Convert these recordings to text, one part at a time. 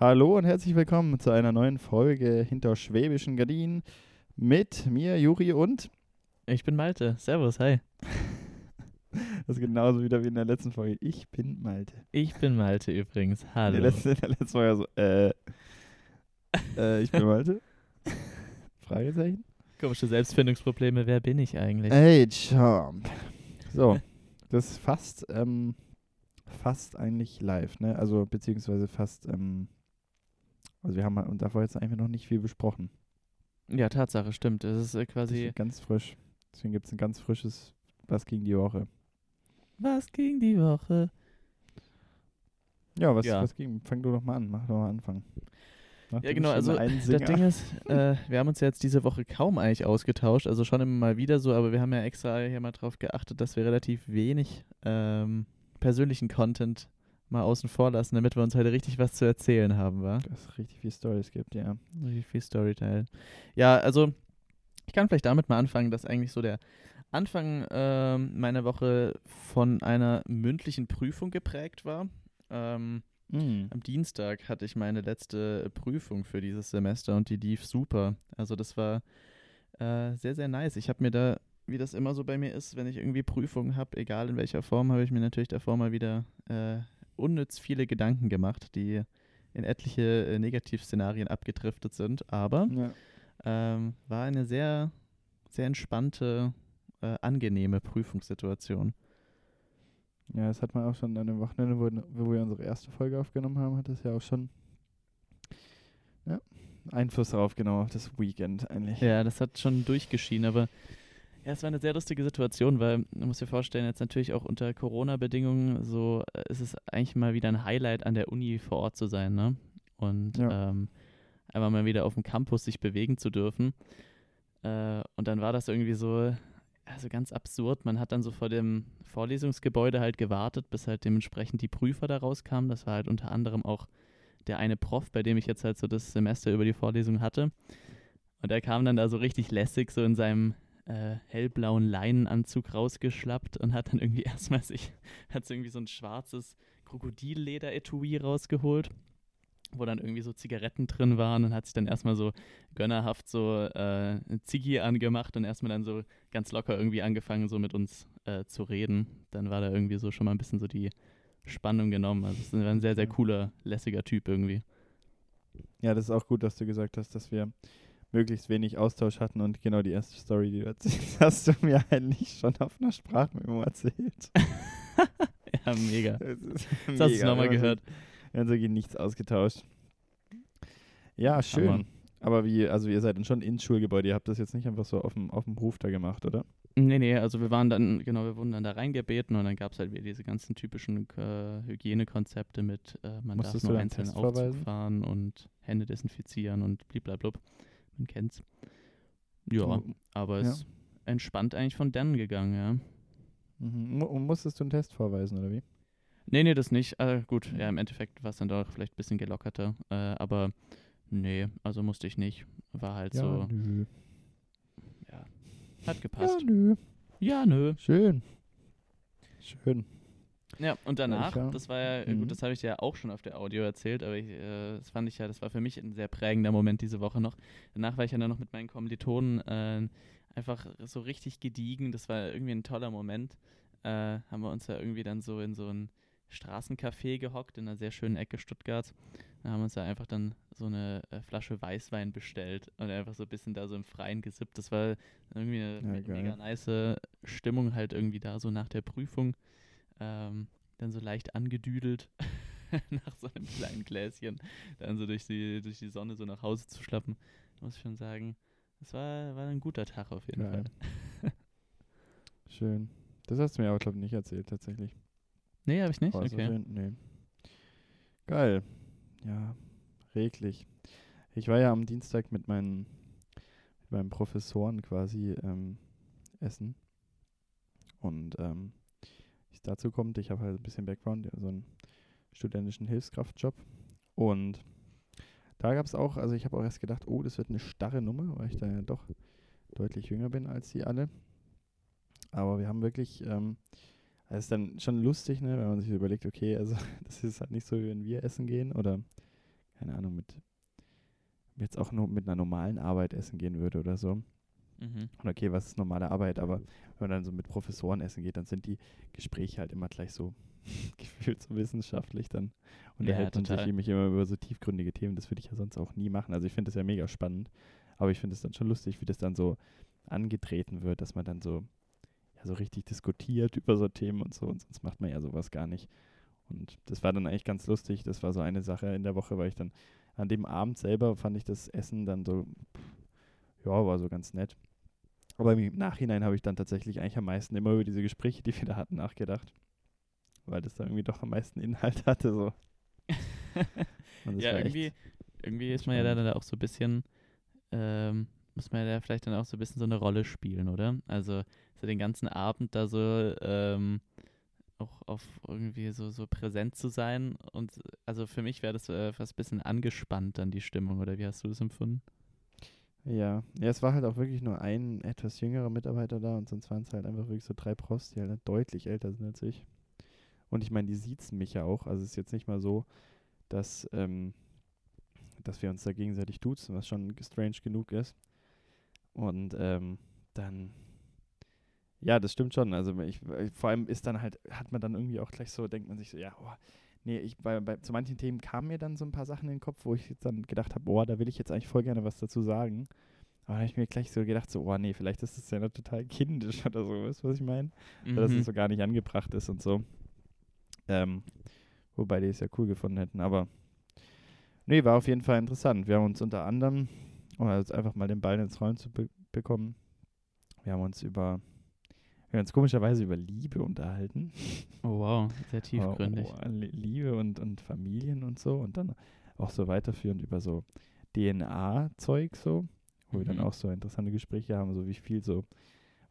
Hallo und herzlich willkommen zu einer neuen Folge hinter schwäbischen Gardinen mit mir, Juri und. Ich bin Malte. Servus, hi. Das ist genauso wieder wie in der letzten Folge. Ich bin Malte. Ich bin Malte übrigens. Hallo. In der letzten, in der letzten Folge so, äh, äh, ich bin Malte? Fragezeichen? Komische Selbstfindungsprobleme. Wer bin ich eigentlich? Hey, Champ. So, das ist fast, ähm, fast eigentlich live, ne? Also, beziehungsweise fast, ähm, also wir haben und davor jetzt eigentlich noch nicht viel besprochen. Ja, Tatsache, stimmt. Es ist äh, Das quasi. ist ganz frisch. Deswegen gibt es ein ganz frisches Was ging die Woche. Was ging die Woche? Ja, was, Ja. was ging? Fang du doch mal an, mach doch mal Anfang. Mach Ja, genau. Also, das. Ding ist, äh, wir haben uns ja jetzt diese Woche kaum eigentlich ausgetauscht. Also schon immer mal wieder so, aber wir haben ja extra hier mal drauf geachtet, dass wir relativ wenig ähm, persönlichen Content mal außen vor lassen, damit wir uns heute richtig was zu erzählen haben, wa? Dass es richtig viel Stories gibt, ja. Richtig viel Storyteil. Ja, also ich kann vielleicht damit mal anfangen, dass eigentlich so der Anfang ähm, meiner Woche von einer mündlichen Prüfung geprägt war. Ähm, Mhm. am Dienstag hatte ich meine letzte Prüfung für dieses Semester und die lief super. Also das war äh, sehr, sehr nice. Ich habe mir da, wie das immer so bei mir ist, wenn ich irgendwie Prüfungen habe, egal in welcher Form, habe ich mir natürlich davor mal wieder äh, unnütz viele Gedanken gemacht, die in etliche äh, Negativszenarien abgedriftet sind. Aber Ja. ähm, war eine sehr, sehr entspannte, äh, angenehme Prüfungssituation. ja, das hat man auch schon an dem Wochenende, wo, wo wir unsere erste Folge aufgenommen haben, hat das ja auch schon ja, Einfluss darauf genommen, auf das Weekend eigentlich. Ja, das hat schon durchgeschienen, aber ja, es war eine sehr lustige Situation, weil man muss sich vorstellen, jetzt natürlich auch unter Corona-Bedingungen, so äh, ist es eigentlich mal wieder ein Highlight, an der Uni vor Ort zu sein, ne? Und Ja. ähm, einfach mal wieder auf dem Campus sich bewegen zu dürfen. Äh, und dann war das irgendwie so, also ganz absurd. Man hat dann so vor dem Vorlesungsgebäude halt gewartet, bis halt dementsprechend die Prüfer da rauskamen. Das war halt unter anderem auch der eine Prof, bei dem ich jetzt halt so das Semester über die Vorlesung hatte. Und er kam dann da so richtig lässig, so in seinem äh, hellblauen Leinenanzug rausgeschlappt und hat dann irgendwie erstmal sich, hat so irgendwie so ein schwarzes Krokodilleder-Etui rausgeholt, wo dann irgendwie so Zigaretten drin waren und hat sich dann erstmal so gönnerhaft so äh, ein Ziggy angemacht und erstmal dann so ganz locker irgendwie angefangen, so mit uns äh, zu reden. Dann war da irgendwie so schon mal ein bisschen so die Spannung genommen. Also es ist ein sehr, sehr cooler, lässiger Typ irgendwie. Ja, das ist auch gut, dass du gesagt hast, dass wir möglichst wenig Austausch hatten und genau die erste Story, die du erzählt hast, du mir eigentlich schon auf einer Sprachmemo erzählt. ja, mega. Das, Das hast du nochmal gehört. Wir haben so nichts ausgetauscht. Ja, schön. Hammer. Aber wie, also ihr seid dann schon ins Schulgebäude, ihr habt das jetzt nicht einfach so auf dem, auf dem Hof da gemacht, oder? Nee, nee, also wir waren dann, genau, wir wurden dann da reingebeten und dann gab es halt wieder diese ganzen typischen äh, Hygienekonzepte mit, äh, man Musstest darf nur einzeln Aufzug fahren und Hände desinfizieren und bliblablub. Man kennt's. Ja, Mhm. aber Ja. es ist entspannt eigentlich von dann gegangen, ja. Mhm. Und musstest du einen Test vorweisen, oder wie? Nee, nee, das nicht. Äh, gut, ja, im Endeffekt war es dann doch vielleicht ein bisschen gelockerter. Äh, aber nee, also musste ich nicht. War halt so, nö. ja, hat Ja, gepasst. nö. Ja, nö. Schön. Schön. Ja, und danach, ja. das war ja, äh, Mhm. gut, das habe ich dir ja auch schon auf der Audio erzählt, aber ich, äh, das fand ich ja, das war für mich ein sehr prägender Moment diese Woche noch. Danach war ich ja dann noch mit meinen Kommilitonen äh, einfach so richtig gediegen. Das war irgendwie ein toller Moment. Äh, haben wir uns ja irgendwie dann so in so ein Straßencafé gehockt, in einer sehr schönen Ecke Stuttgart. Da haben wir uns ja einfach dann so eine äh, Flasche Weißwein bestellt und einfach so ein bisschen da so im Freien gesippt. Das war irgendwie eine Ja, mega nice Stimmung halt irgendwie da so nach der Prüfung. Ähm, dann so leicht angedüdelt nach so einem kleinen Gläschen, dann so durch die, durch die Sonne so nach Hause zu schlappen. Muss ich schon sagen, das war, war ein guter Tag auf jeden Geil. Fall. Schön. Das hast du mir aber, glaube ich, nicht erzählt, tatsächlich. Nee, habe ich nicht? Oh, so Okay. schön. Nee. Geil. Ja, reglich. Ich war ja am Dienstag mit meinen, mit meinen Professoren quasi ähm, essen. Und ähm, es dazu kommt, ich habe halt ein bisschen Background, so einen studentischen Hilfskraftjob. Und da gab es auch, also ich habe auch erst gedacht, oh, das wird eine starre Nummer, weil ich da ja doch deutlich jünger bin als die alle. Aber wir haben wirklich, ähm, es ist dann schon lustig, ne, wenn man sich überlegt, okay, also das ist halt nicht so, wie wenn wir essen gehen oder keine Ahnung, mit jetzt auch nur mit einer normalen Arbeit essen gehen würde oder so. Mhm. Und okay, was ist normale Arbeit, aber wenn man dann so mit Professoren essen geht, dann sind die Gespräche halt immer gleich so gefühlt so wissenschaftlich dann unterhält man sich nämlich immer über so tiefgründige Themen. Das würde ich ja sonst auch nie machen. Also ich finde das ja mega spannend, aber ich finde es dann schon lustig, wie das dann so angetreten wird, dass man dann so ja so richtig diskutiert über so Themen und so und sonst macht man ja sowas gar nicht. Und das war dann eigentlich ganz lustig. Das war so eine Sache in der Woche, weil ich dann an dem Abend selber fand ich das Essen dann so, pff, ja, war so ganz nett. Aber im Nachhinein habe ich dann tatsächlich eigentlich am meisten immer über diese Gespräche, die wir da hatten, nachgedacht. Weil das da irgendwie doch am meisten Inhalt hatte. So. Ja, irgendwie, irgendwie ist man ja dann auch so ein bisschen, ähm, muss man ja da vielleicht dann auch so ein bisschen so eine Rolle spielen, oder? Also so den ganzen Abend da so ähm, auch auf irgendwie so, so präsent zu sein. Und also für mich wäre das äh, fast ein bisschen angespannt dann die Stimmung, oder wie hast du das empfunden? Ja. ja, es war halt auch wirklich nur ein etwas jüngerer Mitarbeiter da und sonst waren es halt einfach wirklich so drei Profs, die halt deutlich älter sind als ich. Und ich meine, die siezen mich ja auch. Also es ist jetzt nicht mal so, dass, ähm, dass wir uns da gegenseitig duzen, was schon strange genug ist. Und ähm, dann, ja, das stimmt schon. Also ich, vor allem ist dann halt, hat man dann irgendwie auch gleich so, denkt man sich so, ja, oh, nee, ich, bei, bei, zu manchen Themen kamen mir dann so ein paar Sachen in den Kopf, wo ich jetzt dann gedacht habe, boah, da will ich jetzt eigentlich voll gerne was dazu sagen. Aber dann habe ich mir gleich so gedacht, so, oh nee, vielleicht ist das ja noch total kindisch oder so, weißt du, was ich meine? Weil das Mhm. so gar nicht angebracht ist und so. Ähm, wobei die es ja cool gefunden hätten, aber nee, war auf jeden Fall interessant. Wir haben uns unter anderem, um jetzt einfach mal den Ball ins Rollen zu be bekommen, wir haben uns über, wir haben uns komischerweise über Liebe unterhalten. Oh wow, sehr tiefgründig. Oh, Li- Liebe und, und Familien und so und dann auch so weiterführend über so DNA-Zeug so, wo wir dann Mhm. auch so interessante Gespräche haben, so wie viel so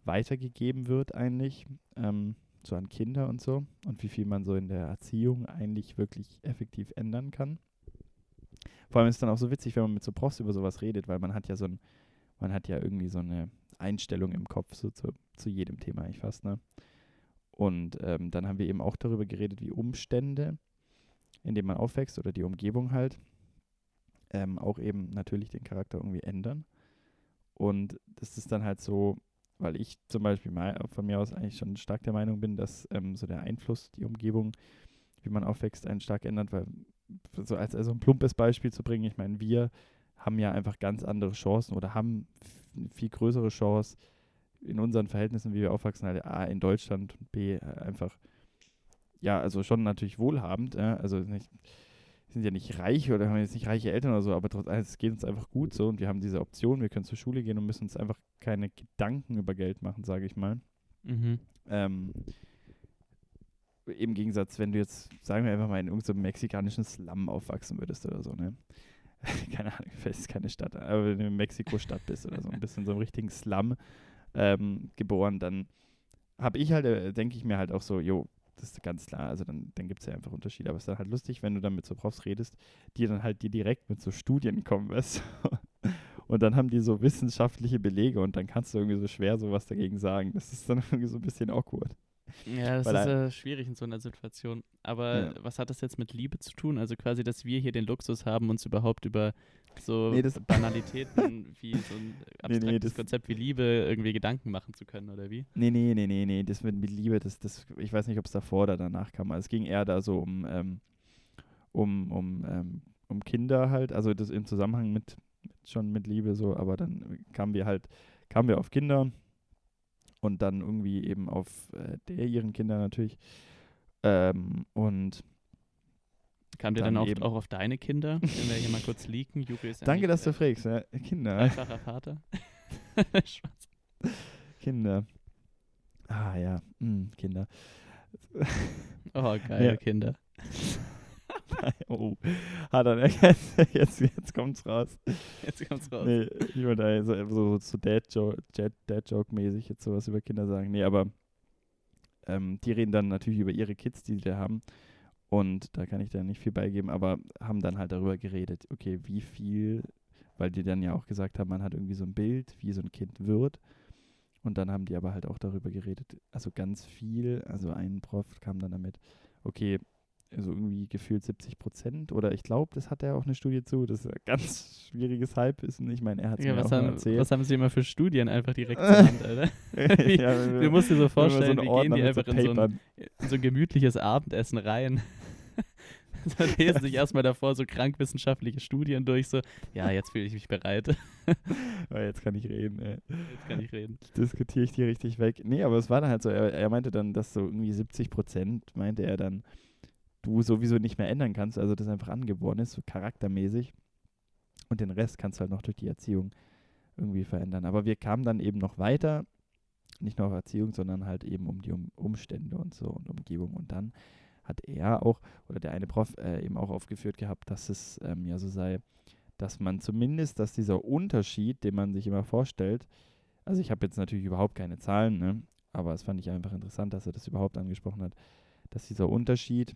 weitergegeben wird eigentlich, ähm, so an Kinder und so und wie viel man so in der Erziehung eigentlich wirklich effektiv ändern kann. Vor allem ist es dann auch so witzig, wenn man mit so Profs über sowas redet, weil man hat ja so ein, man hat ja irgendwie so eine Einstellung im Kopf so zu, zu jedem Thema eigentlich fast, ne? Und ähm, dann haben wir eben auch darüber geredet, wie Umstände, in denen man aufwächst oder die Umgebung halt, ähm, auch eben natürlich den Charakter irgendwie ändern. Und das ist dann halt so, weil ich zum Beispiel mei- von mir aus eigentlich schon stark der Meinung bin, dass ähm, so der Einfluss, die Umgebung, wie man aufwächst, einen stark ändert, weil so als also ein plumpes Beispiel zu bringen, ich meine, wir haben ja einfach ganz andere Chancen oder haben viel größere Chance in unseren Verhältnissen, wie wir aufwachsen, halt A in Deutschland und B einfach, ja, also schon natürlich wohlhabend, ja, also nicht, sind ja nicht reich oder haben jetzt nicht reiche Eltern oder so, aber trotzdem, es geht uns einfach gut so und wir haben diese Option, wir können zur Schule gehen und müssen uns einfach keine Gedanken über Geld machen, sage ich mal. Mhm. Ähm, Im Gegensatz, wenn du jetzt, sagen wir einfach mal, in irgendeinem mexikanischen Slum aufwachsen würdest oder so, ne? keine Ahnung, vielleicht ist keine Stadt, aber wenn du in Mexiko-Stadt bist oder so, ein bisschen so einem richtigen Slum ähm, geboren, dann habe ich halt, äh, denke ich mir halt auch so, jo, das ist ganz klar, also dann, dann gibt es ja einfach Unterschiede, aber es ist dann halt lustig, wenn du dann mit so Profs redest, die dann halt dir direkt mit so Studien kommen, weißt? Und dann haben die so wissenschaftliche Belege und dann kannst du irgendwie so schwer sowas dagegen sagen. Das ist dann irgendwie so ein bisschen awkward. Ja, das Weil ist äh, schwierig in so einer Situation. Aber Ja. was hat das jetzt mit Liebe zu tun? Also quasi, dass wir hier den Luxus haben, uns überhaupt über so Nee, Banalitäten wie so ein abstraktes das- Konzept wie Liebe irgendwie Gedanken machen zu können, oder wie? Nee, nee, nee, nee, nee, das mit, mit Liebe, das, das, ich weiß nicht, ob es davor oder danach kam. Also es ging eher da so um, ähm, um, um, ähm, um Kinder halt, also das im Zusammenhang mit schon mit Liebe so, aber dann kamen wir halt, kamen wir auf Kinder und dann irgendwie eben auf äh, der ihren Kinder natürlich. Ähm, und Kamen wir Dann dann, eben. auch auf deine Kinder? Wenn wir hier mal kurz leaken. Juri ist danke, dass du fragst, ja, Kinder, Dreifacher Vater. Kinder. Ah ja, mm, Kinder. Oh, geil, Ja. Kinder. oh, hat er jetzt, jetzt, jetzt kommt's raus. Jetzt kommt's raus. Nee, ich wollte da so, so, so Dad-Joke Dad, Dad -Joke mäßig jetzt sowas über Kinder sagen. Nee, aber ähm, die reden dann natürlich über ihre Kids, die sie da haben. Und da kann ich da nicht viel beigeben, aber haben dann halt darüber geredet, okay, wie viel, weil die dann ja auch gesagt haben, man hat irgendwie so ein Bild, wie so ein Kind wird. Und dann haben die aber halt auch darüber geredet, also ganz viel, also ein Prof kam dann damit, okay, also irgendwie gefühlt 70 Prozent oder ich glaube, das hat er auch eine Studie zu, das ist ein ganz schwieriges Halbwissen. Ich meine, er hat es Ja, mir was, auch haben, erzählt. was haben sie immer für Studien einfach direkt zur Hand, Alter? Wie- Ja, du wir- musst dir so wir vorstellen, die Ordner gehen die einfach in so ein, in so ein gemütliches Abendessen rein. so lesen sich erstmal davor so krankwissenschaftliche Studien durch, so, ja, jetzt fühle ich mich bereit. Weil jetzt kann ich reden. Ey. Jetzt kann ich reden. Diskutiere ich die richtig weg. Nee, aber es war dann halt so, er, er meinte dann, dass so irgendwie 70 Prozent, meinte er dann, du sowieso nicht mehr ändern kannst, also das einfach angeboren ist, so charaktermäßig. Und den Rest kannst du halt noch durch die Erziehung irgendwie verändern. Aber wir kamen dann eben noch weiter, nicht nur auf Erziehung, sondern halt eben um die um Umstände und so und Umgebung. Und dann hat er auch, oder der eine Prof äh, eben auch aufgeführt gehabt, dass es ähm, ja so sei, dass man zumindest, dass dieser Unterschied, den man sich immer vorstellt, also ich habe jetzt natürlich überhaupt keine Zahlen, ne? aber es fand ich einfach interessant, dass er das überhaupt angesprochen hat, dass dieser Unterschied,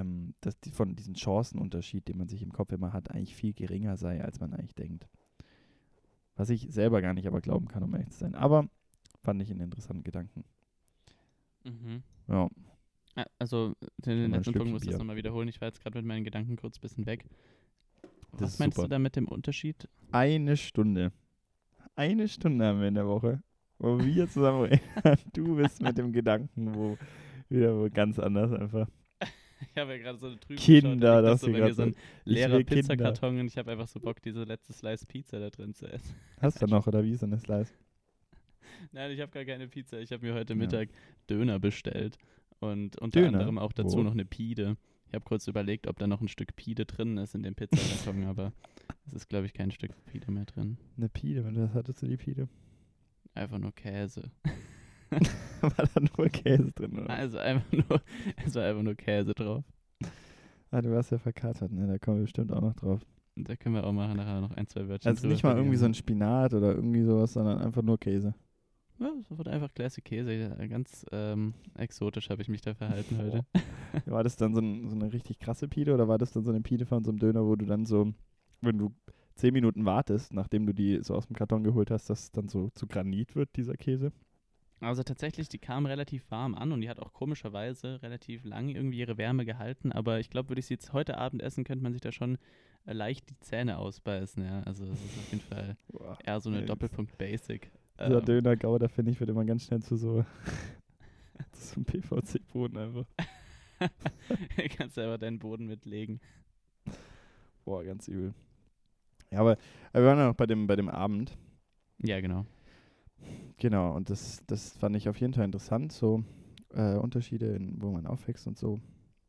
ähm, dass die, von diesem Chancenunterschied, den man sich im Kopf immer hat, eigentlich viel geringer sei, als man eigentlich denkt. Was ich selber gar nicht aber glauben kann, um ehrlich zu sein. Aber fand ich einen interessanten Gedanken. Mhm. Ja, Also, den, den letzten Punkt muss ich jetzt nochmal wiederholen. Ich war jetzt gerade mit meinen Gedanken kurz ein bisschen weg. Das Was meinst super. du da mit dem Unterschied? eine Stunde. Eine Stunde haben wir in der Woche, wo wir zusammen reden. Du bist mit dem Gedanken, wo wieder wo ganz anders einfach. Ich habe ja gerade so eine trübe Kinder, das das so bei mir so ein leerer will Kinder. Pizzakarton und ich habe einfach so Bock, diese letzte Slice Pizza da drin zu essen. Hast du noch, oder wie ist denn das Slice? Nein, ich habe gar keine Pizza. Ich habe mir heute Ja. Mittag Döner bestellt und unter Döner? anderem auch dazu Wo? noch eine Pide. Ich habe kurz überlegt, ob da noch ein Stück Pide drin ist in dem Pizzakarton, aber es ist, glaube ich, kein Stück Pide mehr drin. Eine Pide, was hattest du die Pide? Einfach nur Käse. War da nur Käse drin, oder? Also einfach nur, es war einfach nur Käse drauf. Ah, du warst ja verkatert, ne? Da kommen wir bestimmt auch noch drauf. Da können wir auch mal nachher noch ein, zwei Wörtchen Also nicht mal irgendwie so ein. Spinat oder irgendwie sowas, sondern einfach nur Käse. Ja, es wird einfach Classic Käse. Ganz ähm, exotisch habe ich mich da verhalten heute. War das dann so, ein, so eine richtig krasse Pide oder war das dann so eine Pide von so einem Döner, wo du dann so, wenn du zehn Minuten wartest, nachdem du die so aus dem Karton geholt hast, dass es dann so zu Granit wird, dieser Käse? Also tatsächlich, die kam relativ warm an und die hat auch komischerweise relativ lang irgendwie ihre Wärme gehalten. Aber ich glaube, würde ich sie jetzt heute Abend essen, könnte man sich da schon äh, leicht die Zähne ausbeißen. Ja, also es ist auf jeden Fall Boah. eher so eine Ey, Doppelpunkt Basic. Dieser Ähm, Döner-Gouda, finde ich, wird immer ganz schnell zu so, zu so einem PVC-Boden einfach. kannst du einfach deinen Boden mitlegen. Boah, ganz übel. Ja, aber, aber wir waren ja noch bei dem, bei dem Abend. Ja, genau. Genau, und das, das fand ich auf jeden Fall interessant, so äh, Unterschiede, in, wo man aufwächst und so.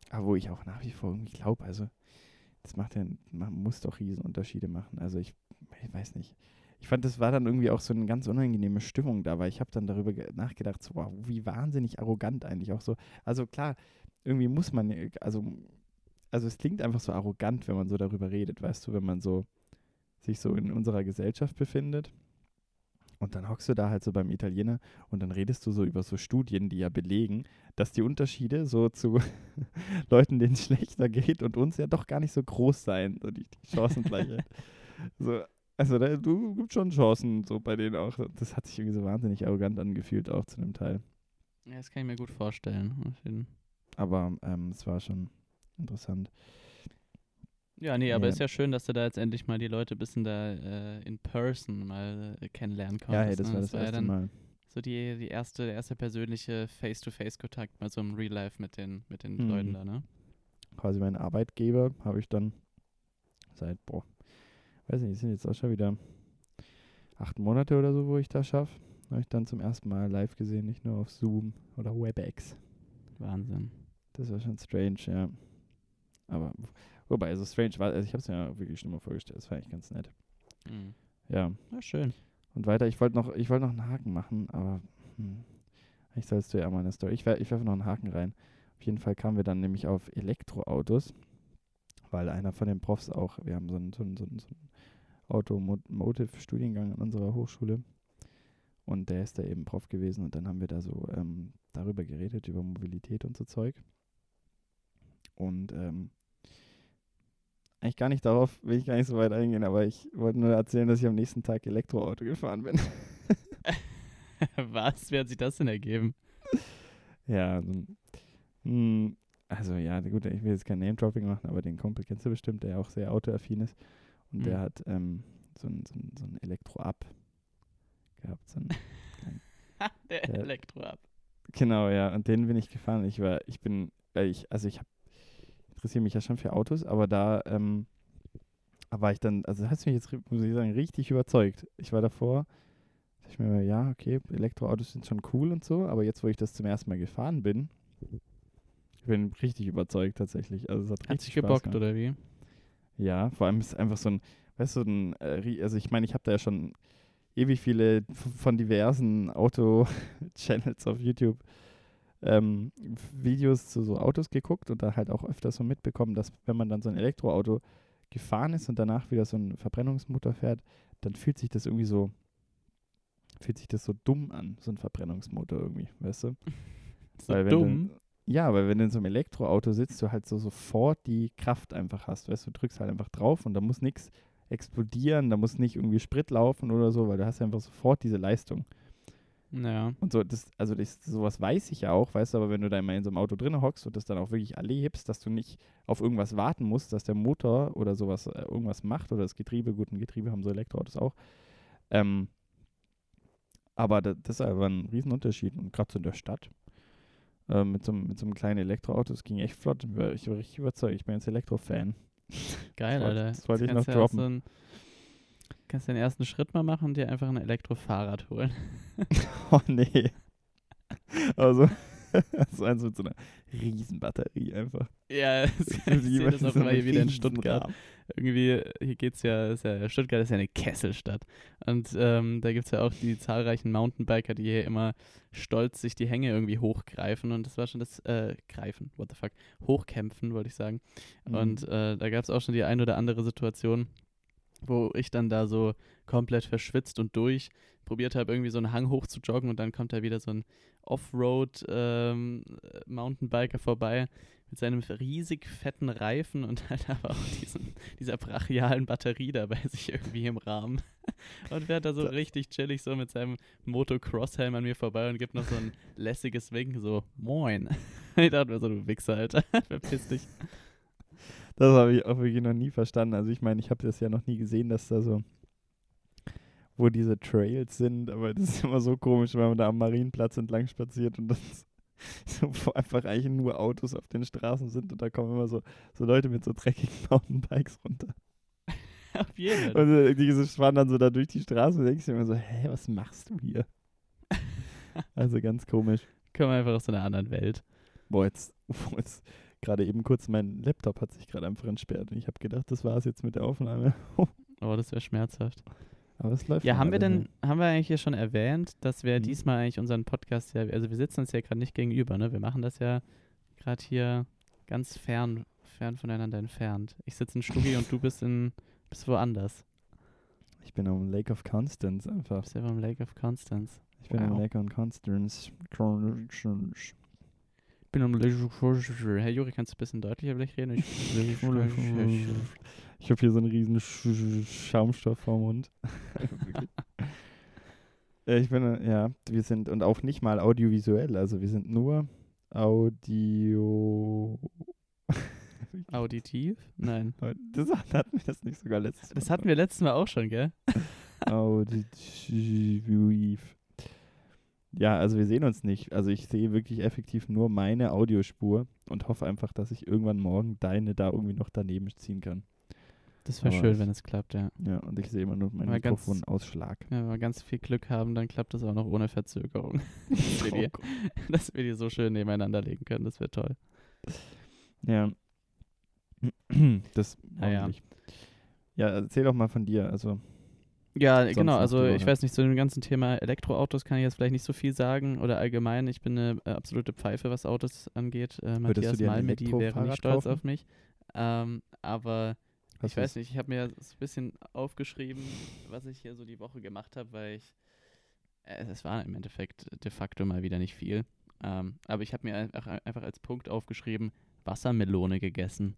Aber wo ich auch nach wie vor irgendwie glaube, also das macht ja, man muss doch Riesenunterschiede machen. Also ich, ich weiß nicht. Ich fand, das war dann irgendwie auch so eine ganz unangenehme Stimmung da, weil ich habe dann darüber ge- nachgedacht, so, wow, wie wahnsinnig arrogant eigentlich auch so. Also klar, irgendwie muss man, also, also es klingt einfach so arrogant, wenn man so darüber redet, weißt du, wenn man so sich so in unserer Gesellschaft befindet. Und dann hockst du da halt so beim Italiener und dann redest du so über so Studien, die ja belegen, dass die Unterschiede so zu Leuten, denen es schlechter geht und uns ja doch gar nicht so groß seien, so die, die Chancengleichheit. so, also da, du gibt schon Chancen, so bei denen auch. Das hat sich irgendwie so wahnsinnig arrogant angefühlt, auch zu einem Teil. Ja, das kann ich mir gut vorstellen. Aber ähm, es war schon interessant. Ja, nee, aber Ja. ist ja schön, dass du da jetzt endlich mal die Leute ein bisschen da äh, in person mal äh, kennenlernen konntest. ja, hey, das ne? war das ja erste dann Mal. so die, die erste, der erste persönliche Face-to-Face-Kontakt mal so im Real Life mit den, mit den Mhm. Leuten da, ne? Quasi mein Arbeitgeber habe ich dann seit, boah, weiß nicht, es sind jetzt auch schon wieder acht Monate oder so, wo ich das schaffe. Habe ich dann zum ersten Mal live gesehen, nicht nur auf Zoom oder WebEx. Wahnsinn. Das war schon strange, ja. Aber, wobei, also strange war, also ich habe es mir ja wirklich schon mal vorgestellt, das war eigentlich ganz nett. Mhm. Ja. Ja, schön. Und weiter, ich wollte noch, ich wollte noch einen Haken machen, aber hm, ich sollst du ja mal eine Story. Ich, wer- ich werfe noch einen Haken rein. Auf jeden Fall kamen wir dann nämlich auf Elektroautos, weil einer von den Profs auch, wir haben so einen, so einen, so einen, so einen Automotive-Studiengang an unserer Hochschule und der ist da eben Prof gewesen und dann haben wir da so ähm, darüber geredet, über Mobilität und so Zeug. Und ähm, eigentlich gar nicht darauf, will ich gar nicht so weit eingehen, aber ich wollte nur erzählen, dass ich am nächsten Tag Elektroauto gefahren bin. Was? Wie hat sich das denn ergeben? Ja, also, hm, also ja, gut, ich will jetzt kein Name-Dropping machen, aber den Kumpel kennst du bestimmt, der auch sehr autoaffin ist. Und Mhm. der hat ähm, so ein, so ein, so ein Elektro-Up gehabt. So ein, Der Ja. Elektro ab. genau, ja. Und den bin ich gefahren. Ich war, ich bin, weil ich, also ich habe, interessiere mich ja schon für Autos, aber da ähm, war ich dann, also hast du mich jetzt, muss ich sagen, richtig überzeugt. Ich war davor, dachte ich mir, ja, okay, Elektroautos sind schon cool und so, aber jetzt, wo ich das zum ersten Mal gefahren bin, ich bin richtig überzeugt tatsächlich. Also es hat, Hat richtig sich gebockt, gemacht. oder wie? Ja, vor allem ist es einfach so ein, weißt du, ein, äh, also ich meine, ich habe da ja schon ewig viele von diversen Auto-Channels auf YouTube ähm, Videos zu so Autos geguckt und da halt auch öfters so mitbekommen, dass wenn man dann so ein Elektroauto gefahren ist und danach wieder so ein Verbrennungsmotor fährt, dann fühlt sich das irgendwie so, fühlt sich das so dumm an, so ein Verbrennungsmotor irgendwie, weißt du? So Weil wenn dumm. Du, ja, weil wenn du in so einem Elektroauto sitzt, du halt so sofort die Kraft einfach hast. Weißt du, du drückst halt einfach drauf und da muss nichts explodieren, da muss nicht irgendwie Sprit laufen oder so, weil du hast einfach sofort diese Leistung. Ja. Und so, das, also das, sowas weiß ich ja auch, weißt du, aber wenn du da immer in so einem Auto drin hockst und das dann auch wirklich erlebst, dass du nicht auf irgendwas warten musst, dass der Motor oder sowas äh, irgendwas macht oder das Getriebe, gut, ein Getriebe haben so Elektroautos auch. Ähm, aber da, das ist aber ein Riesenunterschied und gerade so in der Stadt. Äh, mit, so, einem- mit so einem kleinen Elektroauto, das ging echt flott. Ich war, ich war richtig überzeugt. Ich bin jetzt Elektrofan. Geil, Das Alter. das wollte ich noch ja droppen. Ein, kannst den ersten Schritt mal machen und dir einfach ein Elektrofahrrad holen. Oh nee. Also, so eins mit so einer Riesenbatterie einfach. Ja, ich sehe das auch immer hier wieder in Stuttgart. Irgendwie, hier geht's ja, ist ja, Stuttgart ist ja eine Kesselstadt. Und ähm, da gibt es ja auch die zahlreichen Mountainbiker, die hier immer stolz sich die Hänge irgendwie hochgreifen. Und das war schon das, äh, greifen, what the fuck, hochkämpfen, wollte ich sagen. Mhm. Und äh, da gab es auch schon die ein oder andere Situation, wo ich dann da so komplett verschwitzt und durch probiert habe, irgendwie so einen Hang hoch zu joggen und dann kommt da wieder so ein Offroad-Mountainbiker vorbei mit seinem riesig fetten Reifen und halt aber auch diesen, dieser brachialen Batterie da bei sich irgendwie im Rahmen. Und fährt da so richtig chillig so mit seinem Motocross-Helm an mir vorbei und gibt noch so ein lässiges Winken, so Moin. Ich dachte mir so, du Wichser, Alter, verpiss dich. Das habe ich auch wirklich noch nie verstanden. Also ich meine, ich habe das ja noch nie gesehen, dass da so, wo diese Trails sind, aber das ist immer so komisch, wenn man da am Marienplatz entlang spaziert und dann so, wo einfach eigentlich nur Autos auf den Straßen sind und da kommen immer so, so Leute mit so dreckigen Mountainbikes runter. Auf jeden Fall. Und äh, die fahren dann so da durch die Straße und denkst dir immer so, hä, was machst du hier? Also ganz komisch. Kommen wir einfach aus so einer anderen Welt. Boah, jetzt, boah, jetzt gerade eben kurz, mein Laptop hat sich gerade einfach entsperrt und ich habe gedacht, das war es jetzt mit der Aufnahme. Oh, das wäre schmerzhaft. Aber es läuft Ja, haben wir denn, haben wir eigentlich hier schon erwähnt, dass wir Mhm. diesmal eigentlich unseren Podcast ja, also wir sitzen uns ja gerade nicht gegenüber, ne? Wir machen das ja gerade hier ganz fern, fern voneinander entfernt. Ich sitze in Stuggi und du bist in, bist woanders. Ich bin am Lake of Constance Du einfach. bist ja beim Lake of Constance. Ich bin am Wow. Lake of Constance. Bin am. Herr Juri, kannst du ein bisschen deutlicher vielleicht reden? Ich, Ich habe hier so einen riesen Sch Sch Schaumstoff vorm Mund. Äh, ich bin, äh, ja, wir sind, und auch nicht mal audiovisuell, also wir sind nur Audio. Auditiv? Nein. Das hatten wir das nicht sogar letztes Mal. Das hatten wir letztes Mal auch schon, gell? Auditiv. Ja, also wir sehen uns nicht. Also ich sehe wirklich effektiv nur meine Audiospur und hoffe einfach, dass ich irgendwann morgen deine da irgendwie noch daneben ziehen kann. Das wäre schön, wenn es klappt, ja. Ja, und ich sehe immer nur meinen ganz- Mikrofonausschlag. Ja, Wenn wir ganz viel Glück haben, dann klappt das auch noch ohne Verzögerung. dass, wir die, dass wir die so schön nebeneinander legen können, das wäre toll. Ja. Das Ah, ja. hoffentlich. Ja, erzähl doch mal von dir. Also, Ja, Sonst genau. Also ich weiß nicht, zu dem ganzen Thema Elektroautos kann ich jetzt vielleicht nicht so viel sagen oder allgemein. Ich bin eine äh, absolute Pfeife, was Autos angeht. Äh, Matthias Malmedy wäre nicht stolz kaufen? auf mich. Ähm, aber hast ich weiß nicht, ich habe mir so ein bisschen aufgeschrieben, was ich hier so die Woche gemacht habe, weil ich, äh, es war im Endeffekt de facto mal wieder nicht viel. Ähm, aber ich habe mir einfach, einfach als Punkt aufgeschrieben, Wassermelone gegessen.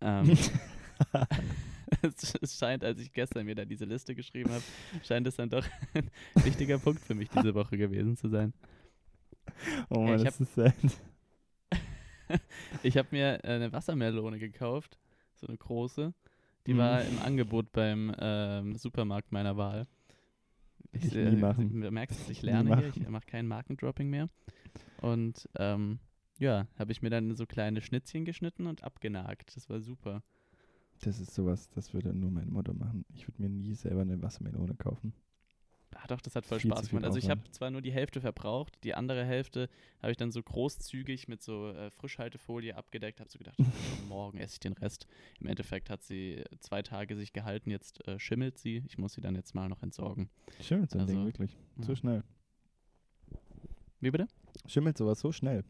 Ähm, es, scheint, als ich gestern mir da diese Liste geschrieben habe, scheint es dann doch ein wichtiger Punkt für mich diese Woche gewesen zu sein. oh Mann, ich das ist sad. ich habe mir äh, eine Wassermelone gekauft, so eine große. Die Mhm. war im Angebot beim ähm, Supermarkt meiner Wahl. Ich äh, nie machen. Du merkst, dass ich lerne hier. Ich mache kein Markendropping mehr. Und ähm, ja, habe ich mir dann so kleine Schnitzchen geschnitten und abgenagt. Das war super. Das ist sowas, das würde nur meine Mutter machen. Ich würde mir nie selber eine Wassermelone kaufen. Ah, doch, das hat voll Viel Spaß gemacht. Also ich habe zwar nur die Hälfte verbraucht, die andere Hälfte habe ich dann so großzügig mit so äh, Frischhaltefolie abgedeckt. Habe so gedacht, morgen esse ich den Rest. Im Endeffekt hat sie zwei Tage sich gehalten, jetzt äh, schimmelt sie. Ich muss sie dann jetzt mal noch entsorgen. Schimmelt so ein Ding Also, wirklich. So ja. schnell. Wie bitte? Schimmelt sowas so schnell.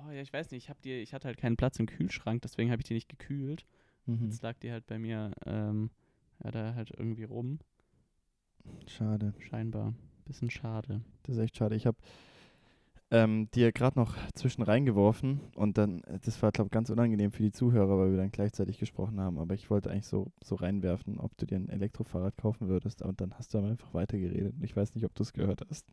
Boah, ja, ich weiß nicht. Ich, hab die, ich hatte halt keinen Platz im Kühlschrank, deswegen habe ich die nicht gekühlt. Mhm. Jetzt lag die halt bei mir ähm, ja, da halt irgendwie rum. Schade. Scheinbar. Bisschen schade. Das ist echt schade. Ich habe ähm, dir gerade noch zwischen reingeworfen und dann, äh, das war, glaube ich, ganz unangenehm für die Zuhörer, weil wir dann gleichzeitig gesprochen haben. Aber ich wollte eigentlich so, so reinwerfen, ob du dir ein Elektrofahrrad kaufen würdest. Und dann hast du aber einfach weitergeredet. Und ich weiß nicht, ob du es gehört hast.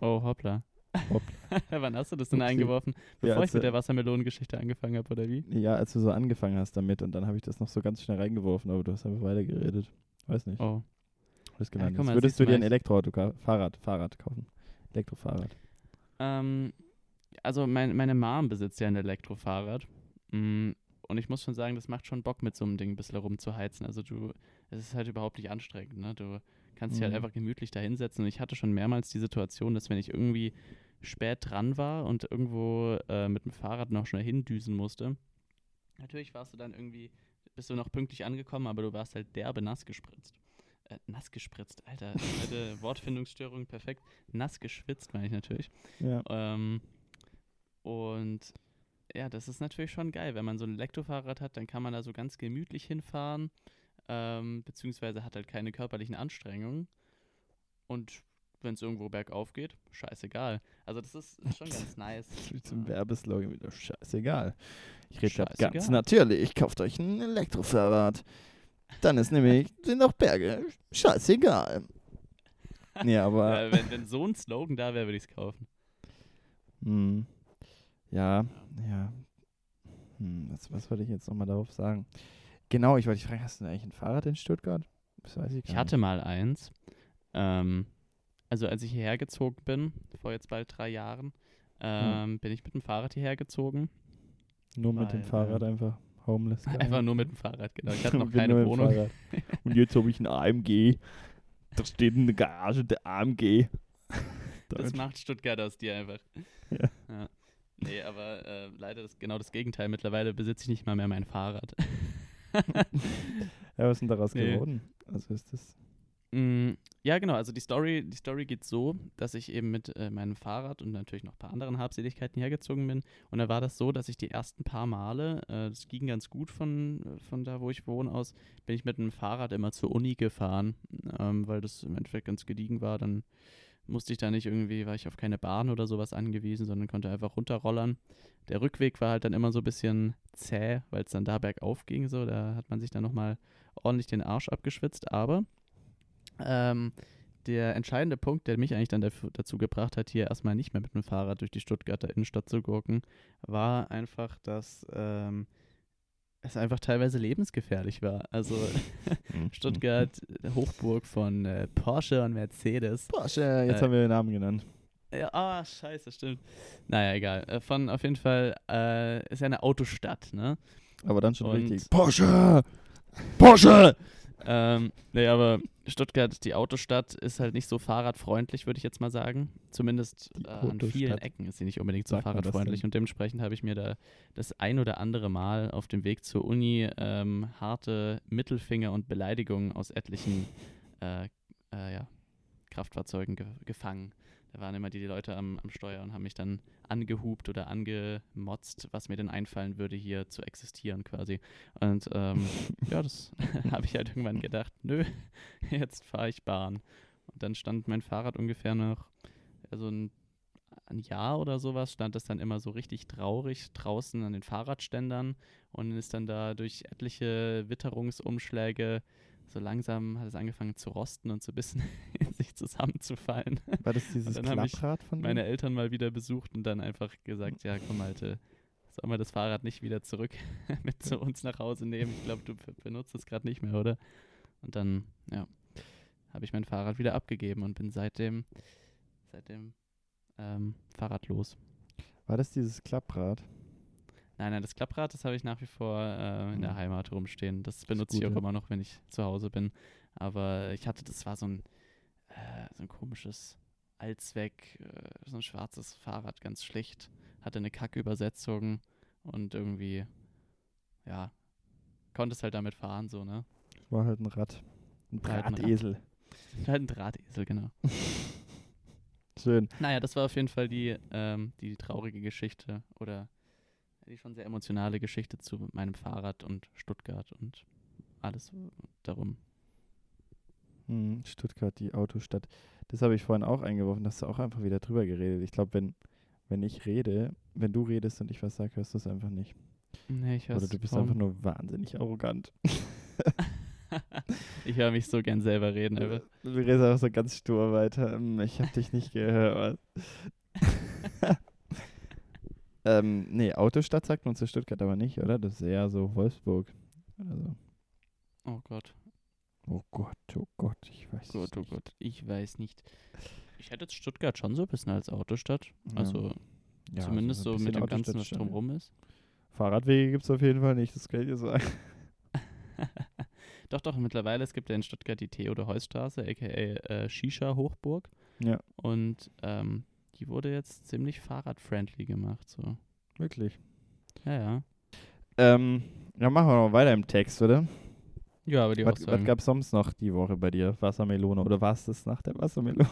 Oh, hoppla. Wann hast du das denn Upsi. eingeworfen? Bevor als ich mit der Wassermelonengeschichte angefangen habe, oder wie? Ja, als du so angefangen hast damit und dann habe ich das noch so ganz schnell reingeworfen, aber du hast einfach weitergeredet. Weiß nicht. Oh. Das Ja, ist. mal, Würdest du dir ein Elektroauto, Fahrrad, Fahrrad kaufen? Elektrofahrrad. Ähm, also mein, meine Mom besitzt ja ein Elektrofahrrad. Mm, Und ich muss schon sagen, das macht schon Bock, mit so einem Ding ein bisschen rumzuheizen. Also du, es ist halt überhaupt nicht anstrengend, ne? Du kannst dich halt Mhm. einfach gemütlich da hinsetzen. Und ich hatte schon mehrmals die Situation, dass wenn ich irgendwie spät dran war und irgendwo äh, mit dem Fahrrad noch schnell hindüsen musste, natürlich warst du dann irgendwie, bist du noch pünktlich angekommen, aber du warst halt derbe nass gespritzt. Äh, nass gespritzt, Alter. Alter Wortfindungsstörung, perfekt. Nass geschwitzt, meine ich natürlich. Ja. Ähm, und ja, das ist natürlich schon geil. Wenn man so ein Elektrofahrrad hat, dann kann man da so ganz gemütlich hinfahren, ähm, beziehungsweise hat halt keine körperlichen Anstrengungen. Und wenn es irgendwo bergauf geht, scheißegal. Also das ist, schon ganz nice. Wie zum Ja. Werbeslogan wieder. Scheißegal. Ich rede Scheißegal. ganz natürlich. Kauft euch ein Elektrofahrrad. Dann ist nämlich, sind auch Berge. Scheißegal. Nee, aber. Äh, wenn, wenn so ein Slogan da wäre, würde ich es kaufen. Hm. Ja, ja. Hm, was, was wollte ich jetzt nochmal darauf sagen? Genau, ich wollte dich fragen, hast du denn eigentlich ein Fahrrad in Stuttgart? Das weiß ich gar Ich hatte mal eins. Ähm, also als ich hierher gezogen bin, vor jetzt bald drei Jahren, ähm, bin ich mit dem Fahrrad hierher gezogen. nicht. Nur mit dem Fahrrad ähm, einfach homeless. Einfach nur mit dem Fahrrad, genau. Ich hatte noch keine Wohnung. Und jetzt habe ich ein AMG. Da steht in der Garage der AMG. Das macht Stuttgart aus dir einfach. Ja. Nee, aber äh, leider ist genau das Gegenteil. Mittlerweile besitze ich nicht mal mehr mein Fahrrad. Ja, was ist denn daraus Nee. geworden? Also ist das. Mm, ja, genau. Also die Story, die Story geht so, dass ich eben mit äh, meinem Fahrrad und natürlich noch ein paar anderen Habseligkeiten hergezogen bin. Und da war das so, dass ich die ersten paar Male, äh, das ging ganz gut von, von da, wo ich wohne aus, bin ich mit dem Fahrrad immer zur Uni gefahren, ähm, weil das im Endeffekt ganz gediegen war. Dann musste ich da nicht irgendwie, war ich auf keine Bahn oder sowas angewiesen, sondern konnte einfach runterrollern. Der Rückweg war halt dann immer so ein bisschen zäh, weil es dann da bergauf ging. So, da hat man sich dann nochmal ordentlich den Arsch abgeschwitzt. Aber ähm, der entscheidende Punkt, der mich eigentlich dann dazu gebracht hat, hier erstmal nicht mehr mit dem Fahrrad durch die Stuttgarter Innenstadt zu gurken, war einfach, dass ähm, es einfach teilweise lebensgefährlich war. Also Stuttgart, Hochburg von äh, Porsche und Mercedes. Porsche, jetzt Äh, haben wir den Namen genannt. Ja, ah, scheiße, stimmt. Naja, egal. Äh, Von auf jeden Fall äh, ist ja eine Autostadt, ne? Aber dann schon und- richtig. Porsche! Porsche! Ähm, nee, aber Stuttgart, die Autostadt, ist halt nicht so fahrradfreundlich, würde ich jetzt mal sagen. Zumindest äh, an vielen. Ecken ist sie nicht unbedingt so das fahrradfreundlich. Und dementsprechend habe ich mir da das ein oder andere Mal auf dem Weg zur Uni ähm, harte Mittelfinger und Beleidigungen aus etlichen äh, äh, ja, Kraftfahrzeugen ge gefangen. Da waren immer die Leute am, am Steuer und haben mich dann angehupt oder angemotzt, was mir denn einfallen würde, hier zu existieren quasi. Und ähm, ja, das habe ich halt irgendwann gedacht, nö, jetzt fahre ich Bahn. Und dann stand mein Fahrrad ungefähr noch, also ein, ein Jahr oder sowas, stand das dann immer so richtig traurig draußen an den Fahrradständern und ist dann da durch etliche Witterungsumschläge so langsam hat es angefangen zu rosten und so ein bisschen gleich zusammenzufallen. War das dieses ich Klapprad von dir? Meine Eltern mal wieder besucht und dann einfach gesagt, ja komm Alte, soll man das Fahrrad nicht wieder zurück mit zu uns nach Hause nehmen? Ich glaube, du be- benutzt es gerade nicht mehr, oder? Und dann, ja, habe ich mein Fahrrad wieder abgegeben und bin seitdem, seitdem ähm, fahrradlos. War das dieses Klapprad? Nein, nein, das Klapprad, das habe ich nach wie vor äh, in der Mhm. Heimat rumstehen. Das benutze ich gut, auch ja. immer noch, wenn ich zu Hause bin. Aber ich hatte, das war so ein, äh, so ein komisches Allzweck, äh, so ein schwarzes Fahrrad, ganz schlicht. Hatte eine Kackübersetzung und irgendwie, ja, konnte es halt damit fahren, so, ne? War halt ein Rad. Ein War halt ein. Drahtesel. Halt ein Drahtesel, genau. Schön. Naja, das war auf jeden Fall die, ähm, die traurige Geschichte oder die schon sehr emotionale Geschichte zu meinem Fahrrad und Stuttgart und alles darum. Hm, Stuttgart, die Autostadt. Das habe ich vorhin auch eingeworfen, da hast du auch einfach wieder drüber geredet. Ich glaube, wenn, wenn ich rede, wenn du redest und ich was sage, hörst du es einfach nicht. Nee, ich Oder du bist einfach nur wahnsinnig arrogant. ich höre mich so gern selber reden. Aber Du redest einfach so ganz stur weiter. Hm, Ich habe dich nicht gehört. ähm, nee, Autostadt sagt man zu Stuttgart aber nicht, oder? Das ist eher so Wolfsburg. Oder so. oh Gott, Oh Gott, oh Gott, ich weiß Gott, oh nicht. Gott, ich weiß nicht. Ich hätte jetzt Stuttgart schon so ein bisschen als Autostadt. Also Ja, zumindest ein so mit dem Ganzen, was drumherum ist. Fahrradwege gibt es auf jeden Fall nicht, das kann ich dir sagen. doch, doch, mittlerweile, es gibt ja in Stuttgart die Theodor-Heuss-Straße, aka äh, Shisha-Hochburg. Ja, Und ähm, die wurde jetzt ziemlich fahrradfriendly gemacht. So. wirklich. Ja, ja. Ähm, ja, machen wir noch weiter im Text, oder? Ja, aber die Was, was gab es sonst noch die Woche bei dir? Wassermelone oder war es das nach der Wassermelone?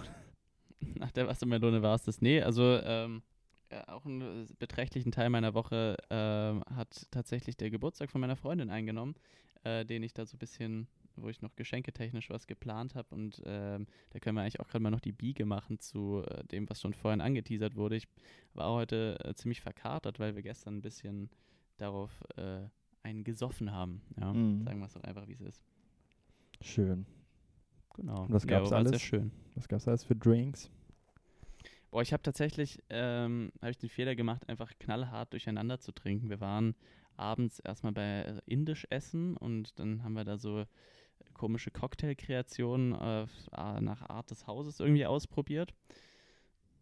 nach der Wassermelone war es das. Nee, also ähm, ja, auch einen äh, beträchtlichen Teil meiner Woche ähm, hat tatsächlich der Geburtstag von meiner Freundin eingenommen, äh, den ich da so ein bisschen, wo ich noch geschenketechnisch was geplant habe und ähm, da können wir eigentlich auch gerade mal noch die Biege machen zu äh, dem, was schon vorhin angeteasert wurde. Ich war heute äh, ziemlich verkatert, weil wir gestern ein bisschen darauf äh, einen gesoffen haben. Ja, Mhm. sagen wir es doch einfach, wie es ist. Schön. Genau. was Ja, gab's aber war Sehr alles? schön. Was gab's alles für Drinks? Boah, ich habe tatsächlich, ähm, habe ich den Fehler gemacht, einfach knallhart durcheinander zu trinken. Wir waren abends erstmal bei äh, Indisch essen und dann haben wir da so komische Cocktailkreationen äh, nach Art des Hauses irgendwie ausprobiert.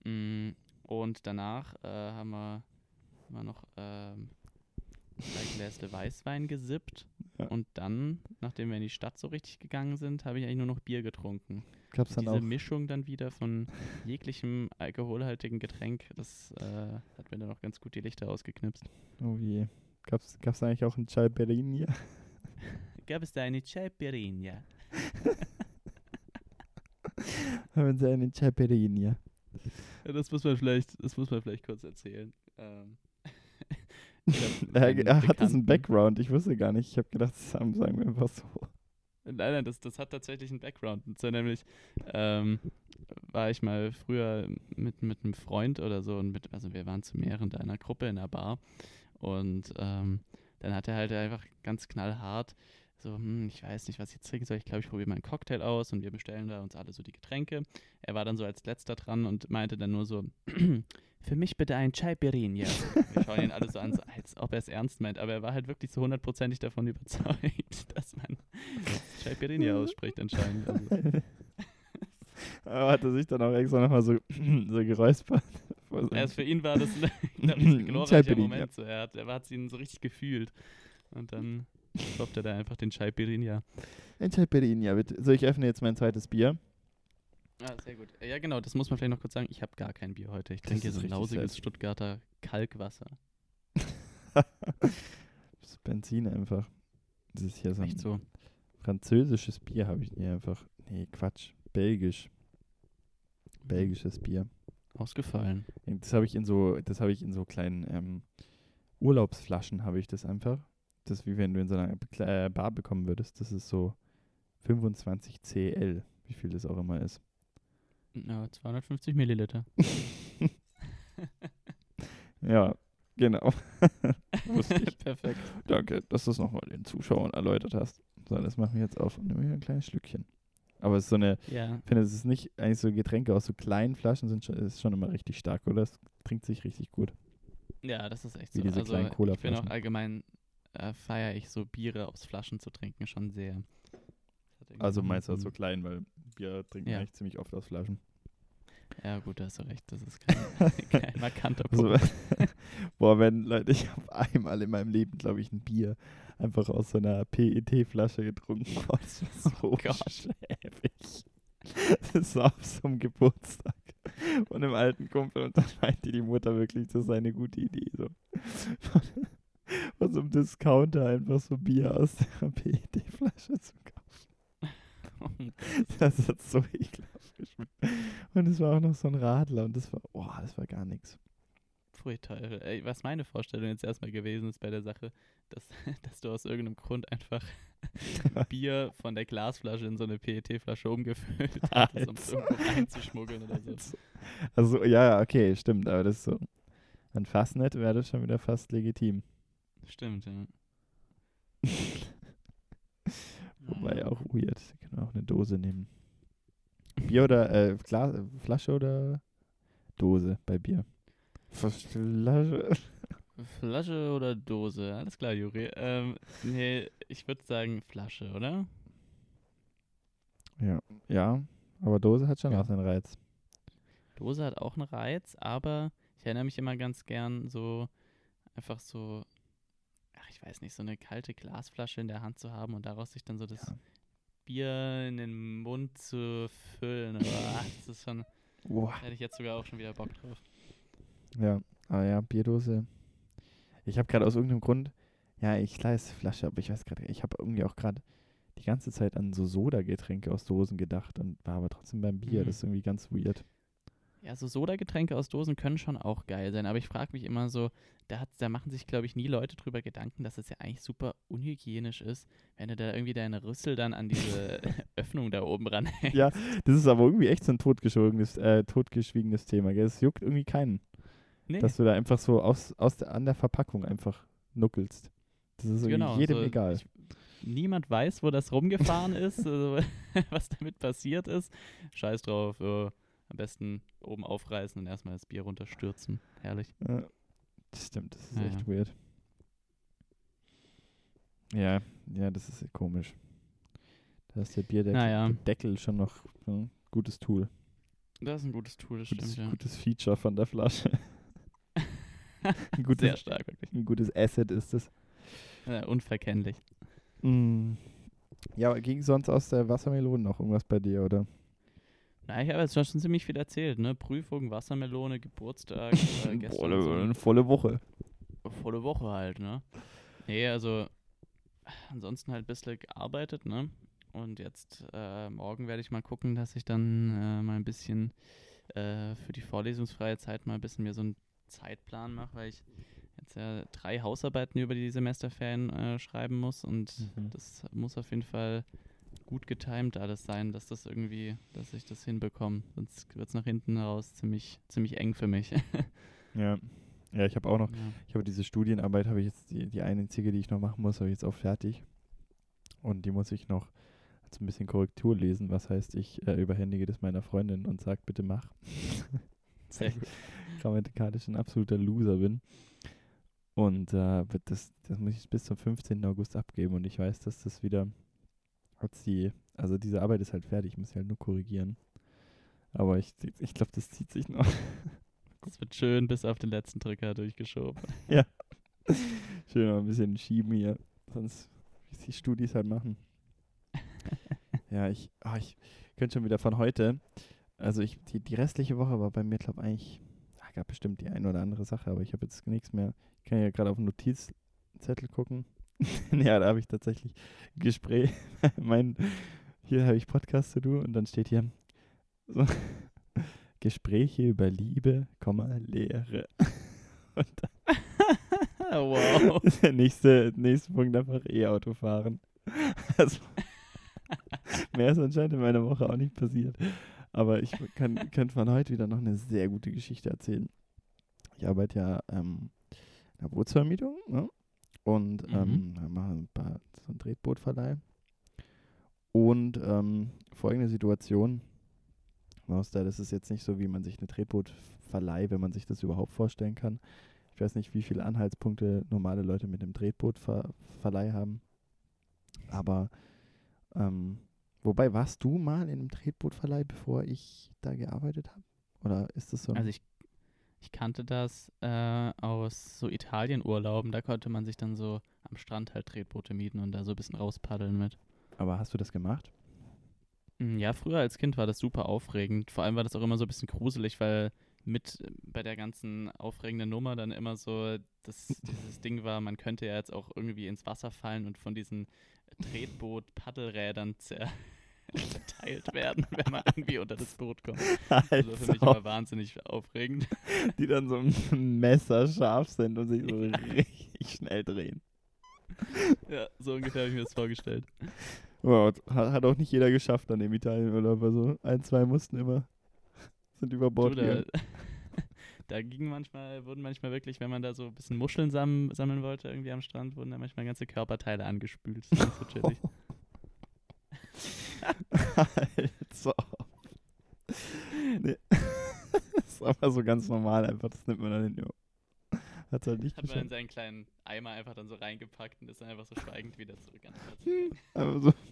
Mm, und danach äh, haben wir, haben wir noch ähm, drei Gläsle Weißwein gesippt. Ja. Und dann, nachdem wir in die Stadt so richtig gegangen sind, habe ich eigentlich nur noch Bier getrunken. Gab's dann Diese auch Mischung dann wieder von jeglichem alkoholhaltigen Getränk, das äh, hat mir dann auch ganz gut die Lichter ausgeknipst. Oh je. Gab's, gab's eigentlich auch einen Chai Perini? Gab es da eine Caipirinha? Haben sie einen Chai Perini? Ja, das muss man vielleicht, das muss man vielleicht kurz erzählen. Ähm, Er, er hat diesen Background, ich wusste gar nicht. Ich habe gedacht, haben, sagen wir einfach so. Nein, nein, das, das hat tatsächlich einen Background. Und zwar nämlich ähm, war ich mal früher mit, mit einem Freund oder so und mit, also wir waren zu mehreren in einer Gruppe in einer Bar und ähm, dann hat er halt einfach ganz knallhart so, hm, ich weiß nicht, was ich jetzt trinken soll. Ich glaube, ich probiere mal einen Cocktail aus und wir bestellen da uns alle so die Getränke. Er war dann so als letzter dran und meinte dann nur so, für mich bitte ein Caipirinha. Wir schauen ihn alle so an, so, als ob er es ernst meint. Aber er war halt wirklich so hundertprozentig davon überzeugt, dass man Caipirinha ausspricht anscheinend. Also, Aber hat er sich dann auch extra nochmal so, so geräuspert. erst für ihn war das, ich, ein glorreicher. Moment. So. Er, hat, er hat ihn so richtig gefühlt. Und dann stoppt er da einfach den Caipirinha. Ein Chai Perini, ja bitte. So, ich öffne jetzt mein zweites Bier. Ah, sehr gut. Ja, genau, das muss man vielleicht noch kurz sagen. Ich habe gar kein Bier heute. Ich trinke ist jetzt richtig lausiges sad. Stuttgarter Kalkwasser. das ist Benzin einfach. Das ist hier so ein so. französisches Bier, habe ich hier einfach. Nee, Quatsch. Belgisch. Belgisches Bier. Ausgefallen. Das habe ich in so, das habe ich in so kleinen ähm, Urlaubsflaschen, habe ich das einfach. Das ist wie wenn du in so einer äh, Bar bekommen würdest. Das ist so 25 CL, wie viel das auch immer ist. Ja, 250 Milliliter. Ja, genau. Wusste ich. Perfekt. Danke, dass du es nochmal den Zuschauern erläutert hast. So, das machen wir jetzt auf und nehmen wir ein kleines Schlückchen. Aber es ist so eine, Ja. ich finde, es ist nicht eigentlich so Getränke aus so kleinen Flaschen sind schon, ist schon immer richtig stark, oder? Es trinkt sich richtig gut. Ja, das ist echt Wie so. diese also kleinen ich bin auch allgemein, äh, feiere ich so Biere aus Flaschen zu trinken schon sehr. Also meinst du so so ein- klein, weil Bier trinken Ja. eigentlich ziemlich oft aus Flaschen. Ja gut, da hast du recht, das ist kein, kein markanter Also, Punkt. boah, wenn, Leute, ich habe einmal in meinem Leben, glaube ich, ein Bier einfach aus so einer PET-Flasche getrunken. Boah, das war so Oh Gott. schäbig. Das war auf so einem Geburtstag von einem alten Kumpel und dann meinte die Mutter wirklich, das sei eine gute Idee. So. Von, von so einem Discounter einfach so Bier aus der PET-Flasche zu kaufen. Das hat so ekelhaft geschmeckt. Und es war auch noch so ein Radler und das war, boah, das war gar nichts. Pfui Teufel. Ey, was meine Vorstellung jetzt erstmal gewesen ist bei der Sache, dass, dass du aus irgendeinem Grund einfach Bier von der Glasflasche in so eine PET-Flasche umgefüllt hast, um es irgendwo reinzuschmuggeln oder so. Also, ja, ja, okay, stimmt, aber das ist so. An Fastnet wäre das schon wieder fast legitim. Stimmt, ja. Wobei auch weird. Sie können auch eine Dose nehmen. Bier oder äh, Glas, äh, Flasche oder Dose bei Bier? Flasche. Flasche oder Dose? Alles klar, Juri. Ähm, nee, ich würde sagen Flasche, oder? Ja, ja, aber Dose hat schon Ja. auch seinen Reiz. Dose hat auch einen Reiz, aber ich erinnere mich immer ganz gern so einfach so, ich weiß nicht, so eine kalte Glasflasche in der Hand zu haben und daraus sich dann so das Ja. Bier in den Mund zu füllen. Aber das ist schon, da hätte ich jetzt sogar auch schon wieder Bock drauf. Ja, aber ja, Bierdose. Ich habe gerade aus irgendeinem Grund, ja, ich klar ist Flasche, aber ich weiß gerade, ich habe irgendwie auch gerade die ganze Zeit an so Soda-Getränke aus Dosen gedacht und war aber trotzdem beim Bier. Mhm. Das ist irgendwie ganz weird. Ja, so Soda-Getränke aus Dosen können schon auch geil sein, aber ich frage mich immer so, da, da machen sich, glaube ich, nie Leute drüber Gedanken, dass es ja eigentlich super unhygienisch ist, wenn du da irgendwie deine Rüssel dann an diese Öffnung da oben ranhängst. Ja, das ist aber irgendwie echt so ein totgeschwiegenes, äh, totgeschwiegenes Thema. Gell? Es juckt irgendwie keinen, Nee, dass du da einfach so aus, aus der, an der Verpackung einfach nuckelst. Das ist irgendwie genau. jedem so, egal. Ich, niemand weiß, wo das rumgefahren ist, also, was damit passiert ist. Scheiß drauf, äh, am besten oben aufreißen und erstmal das Bier runterstürzen. Herrlich. Ja, das stimmt, das ist Ja, echt ja. weird. Ja, ja, das ist komisch. Da ist der Bierdeckel Naja. der Deckel schon noch ein gutes Tool. Das ist ein gutes Tool, das Gutes, stimmt, ja. gutes Feature von der Flasche. ein, gutes, Sehr stark, wirklich. ein gutes Asset ist es. Ja, unverkennlich. Mm. Ja, aber ging sonst aus der Wassermelone noch irgendwas bei dir, oder? Na, ich habe jetzt schon ziemlich viel erzählt, ne? Prüfung, Wassermelone, Geburtstag, äh, gestern Boah, so eine eine volle Woche. volle Woche halt, ne? Nee, also ansonsten halt ein bisschen gearbeitet, ne? Und jetzt äh, morgen werde ich mal gucken, dass ich dann äh, mal ein bisschen äh, für die vorlesungsfreie Zeit mal ein bisschen mir so einen Zeitplan mache, weil ich jetzt ja drei Hausarbeiten über die Semesterferien äh, schreiben muss und Mhm. das muss auf jeden Fall gut getimt alles sein, dass das irgendwie, dass ich das hinbekomme. Sonst wird es nach hinten raus ziemlich, ziemlich eng für mich. Ja. Ja, ich habe auch noch, ja. ich habe diese Studienarbeit, habe ich jetzt, die, die einzige, die ich noch machen muss, habe ich jetzt auch fertig. Und die muss ich noch als ein bisschen Korrektur lesen, was heißt, ich äh, überhändige das meiner Freundin und sage, bitte mach. Sehr gut. grammatikalisch ein absoluter Loser bin. Und äh, das, das muss ich bis zum 15. August abgeben und ich weiß, dass das wieder als die, also diese Arbeit ist halt fertig, ich muss sie halt nur korrigieren. Aber ich, ich glaube, das zieht sich noch. Das wird schön bis auf den letzten Drücker durchgeschoben. Schön noch ein bisschen schieben hier. Sonst, wie die Studis halt machen. ja, ich, ah, ich könnte schon wieder von heute. Also ich, die, die restliche Woche war bei mir, glaube ich, eigentlich, ah, gab bestimmt die eine oder andere Sache, aber ich habe jetzt nichts mehr. Ich kann ja gerade auf den Notizzettel gucken. ja, da habe ich tatsächlich ein Gespräch. mein, hier habe ich Podcast to do und dann steht hier so, Gespräche über Liebe, Lehre. und wow. der nächste, nächste Punkt einfach E-Auto fahren. Also, mehr ist anscheinend in meiner Woche auch nicht passiert. Aber ich kann, kann von heute wieder noch eine sehr gute Geschichte erzählen. Ich arbeite ja ähm, in der Bootsvermietung ne? Und Mhm. ähm, wir machen ein paar, so ein Tretbootverleih. Und ähm, folgende Situation. Das ist jetzt nicht so, wie man sich eine Tretbootverleih, wenn man sich das überhaupt vorstellen kann. Ich weiß nicht, wie viele Anhaltspunkte normale Leute mit dem Tretbootverleih haben. Aber ähm, wobei, warst du mal in einem Tretbootverleih, bevor ich da gearbeitet habe? Oder ist das so? Also ich, ich kannte das äh, aus so Italienurlauben. Da konnte man sich dann so am Strand halt Tretboote mieten und da so ein bisschen rauspaddeln mit. aber hast du das gemacht? Mm, Ja, früher als Kind war das super aufregend. Vor allem war das auch immer so ein bisschen gruselig, weil mit äh, bei der ganzen aufregenden Nummer dann immer so das, dieses Ding war, man könnte ja jetzt auch irgendwie ins Wasser fallen und von diesen Tretboot-Paddelrädern zer zerteilt werden, wenn man irgendwie unter das Boot kommt. Also für mich Als immer wahnsinnig aufregend. die dann so messerscharf sind und sich so richtig schnell drehen. Ja, so ungefähr habe ich mir das vorgestellt. Wow, hat, auch nicht jeder geschafft dann im Italienurlaub. Also ein, zwei mussten immer, sind über Bord Du, da, gegangen. da ging manchmal, wurden manchmal wirklich, wenn man da so ein bisschen Muscheln sam sammeln wollte, irgendwie am Strand, wurden da manchmal ganze Körperteile angespült. Das ist chillig. also. Nee. das ist aber so ganz normal einfach, das nimmt man dann hin. Hat halt nicht Hat man in seinen kleinen Eimer einfach dann so reingepackt und ist dann einfach so schweigend wieder zurück an den Platz. Aber so.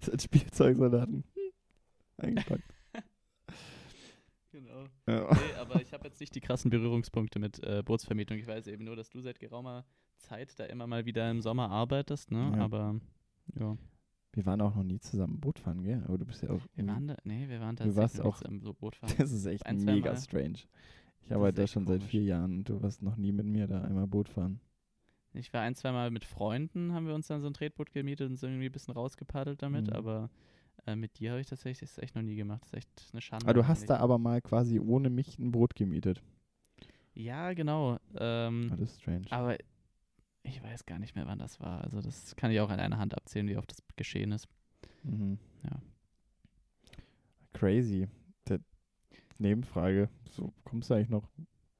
Das Spielzeugsoldaten eingepackt. Genau. Ja. Nee, aber ich habe jetzt nicht die krassen Berührungspunkte mit äh, Bootsvermietung. Ich weiß eben nur, dass du seit geraumer Zeit da immer mal wieder im Sommer arbeitest, ne? Ja. Aber ja. Wir waren auch noch nie zusammen Boot fahren, gell? Aber du bist ja auch. Wir waren da, nee, wir waren Du tatsächlich warst noch nie auch- zusammen so Boot fahren. Das ist echt Ein, mega zweimal. strange. Ich Das arbeite da schon seit komisch. vier Jahren und du warst noch nie mit mir da einmal Boot fahren. Ich war ein, zwei Mal mit Freunden, haben wir uns dann so ein Tretboot gemietet und sind irgendwie ein bisschen rausgepaddelt damit, Mhm. aber äh, mit dir habe ich tatsächlich das echt noch nie gemacht. Das ist echt eine Schande. Aber du hast da aber mal quasi ohne mich ein Boot gemietet. Ja, genau. Ähm, Ah, das ist strange. aber ich weiß gar nicht mehr, wann das war. Also das kann ich auch an einer Hand abzählen, wie oft das geschehen ist. Mhm. Ja. Crazy. Der Nebenfrage. So, kommst du eigentlich noch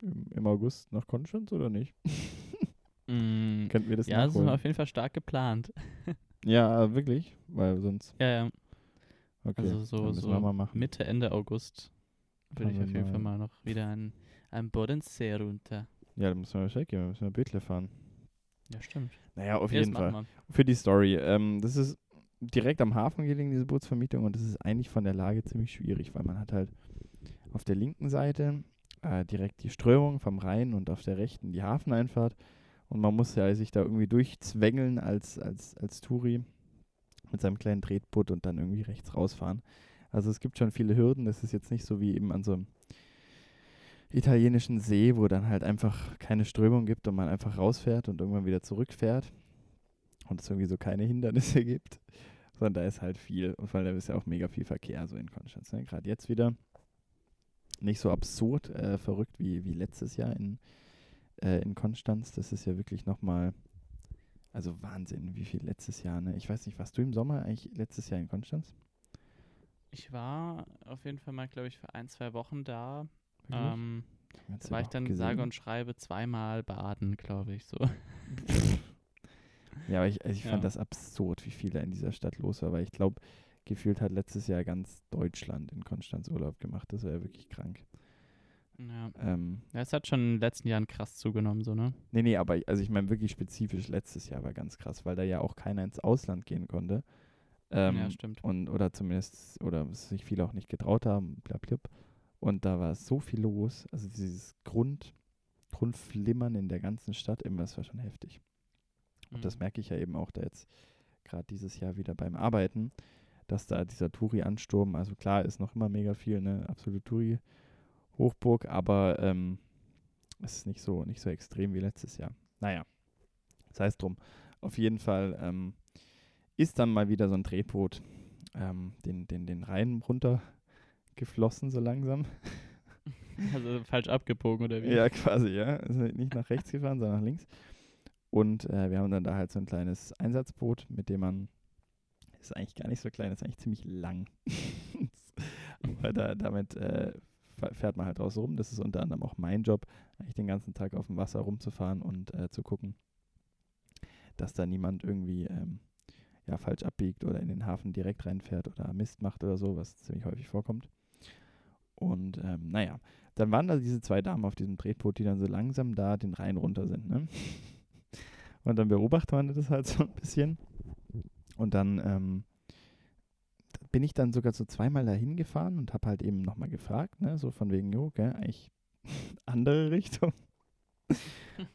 im, im August nach Konstanz oder nicht? Mm, Könnten wir das ja, das ist nachholen? auf jeden Fall stark geplant. ja, wirklich? Weil sonst. Ja, ja. Okay, Also so- so wir mal machen. Mitte, Ende August würde ich auf jeden Fall mal- mal noch wieder an, an Bodensee runter. Ja, dann müssen wir Bescheid geben. Dann müssen wir Bötle fahren. Ja, stimmt. Naja, auf Ja, jeden Fall. machen Für die Story. Ähm, das ist direkt am Hafen gelegen, diese Bootsvermietung, und das ist eigentlich von der Lage ziemlich schwierig, weil man hat halt auf der linken Seite äh, direkt die Strömung vom Rhein und auf der rechten die Hafeneinfahrt. Und man muss ja sich da irgendwie durchzwängeln als, als, als Touri mit seinem kleinen Tretboot und dann irgendwie rechts rausfahren. Also es gibt schon viele Hürden. Das ist jetzt nicht so wie eben an so einem italienischen See, wo dann halt einfach keine Strömung gibt und man einfach rausfährt und irgendwann wieder zurückfährt und es irgendwie so keine Hindernisse gibt, sondern da ist halt viel und vor allem da ist ja auch mega viel Verkehr so in Konstanz. Ne? Gerade jetzt wieder nicht so absurd äh, verrückt wie, wie letztes Jahr in, äh, in Konstanz. Das ist ja wirklich nochmal, also Wahnsinn, wie viel letztes Jahr. Ne? Ich weiß nicht, warst du im Sommer eigentlich letztes Jahr in Konstanz? Ich war auf jeden Fall mal, glaube ich, für ein, zwei Wochen da. Wirklich? Ähm, da war ich dann gesehen? sage und schreibe zweimal baden, glaube ich, so. Ja, aber ich, also ich Ja. fand das absurd, wie viel da in dieser Stadt los war, weil ich glaube, gefühlt hat letztes Jahr ganz Deutschland in Konstanz Urlaub gemacht. Das war ja wirklich krank. Ja. Ähm, ja, es hat schon in den letzten Jahren krass zugenommen, so, ne? nee, nee, aber ich- also ich meine wirklich spezifisch letztes Jahr war ganz krass, weil da ja auch keiner ins Ausland gehen konnte. Ähm, ja, stimmt. und oder zumindest, oder sich viele auch nicht getraut haben, blablabla. Und da war so viel los. Also dieses Grund, Grundflimmern in der ganzen Stadt, immer, das war schon heftig. Und das Mhm. merke ich ja eben auch da jetzt gerade dieses Jahr wieder beim Arbeiten, dass da dieser Touri-Ansturm, also klar ist noch immer mega viel, ne, absolute Touri-Hochburg, aber ähm, es ist nicht so, nicht so extrem wie letztes Jahr. Naja, sei es drum. Auf jeden Fall ähm, ist dann mal wieder so ein Drehboot ähm, den, den, den Rhein runtergeflossen so langsam. Also falsch abgebogen, oder wie? Ja, quasi, ja. Also nicht nach rechts gefahren, sondern nach links. Und äh, wir haben dann da halt so ein kleines Einsatzboot, mit dem man, ist eigentlich gar nicht so klein, ist eigentlich ziemlich lang. Aber da, damit äh, fährt man halt draußen rum. Das ist unter anderem auch mein Job, eigentlich den ganzen Tag auf dem Wasser rumzufahren und äh, zu gucken, dass da niemand irgendwie ähm, ja, falsch abbiegt oder in den Hafen direkt reinfährt oder Mist macht oder so, was ziemlich häufig vorkommt. Und ähm, naja, dann waren da diese zwei Damen auf diesem Tretboot, die dann so langsam da den Rhein runter sind. Ne? Und dann beobachtet man das halt so ein bisschen. Und dann ähm, bin ich dann sogar so zweimal dahin gefahren und habe halt eben nochmal gefragt, ne, so von wegen, jo, gell, eigentlich andere Richtung.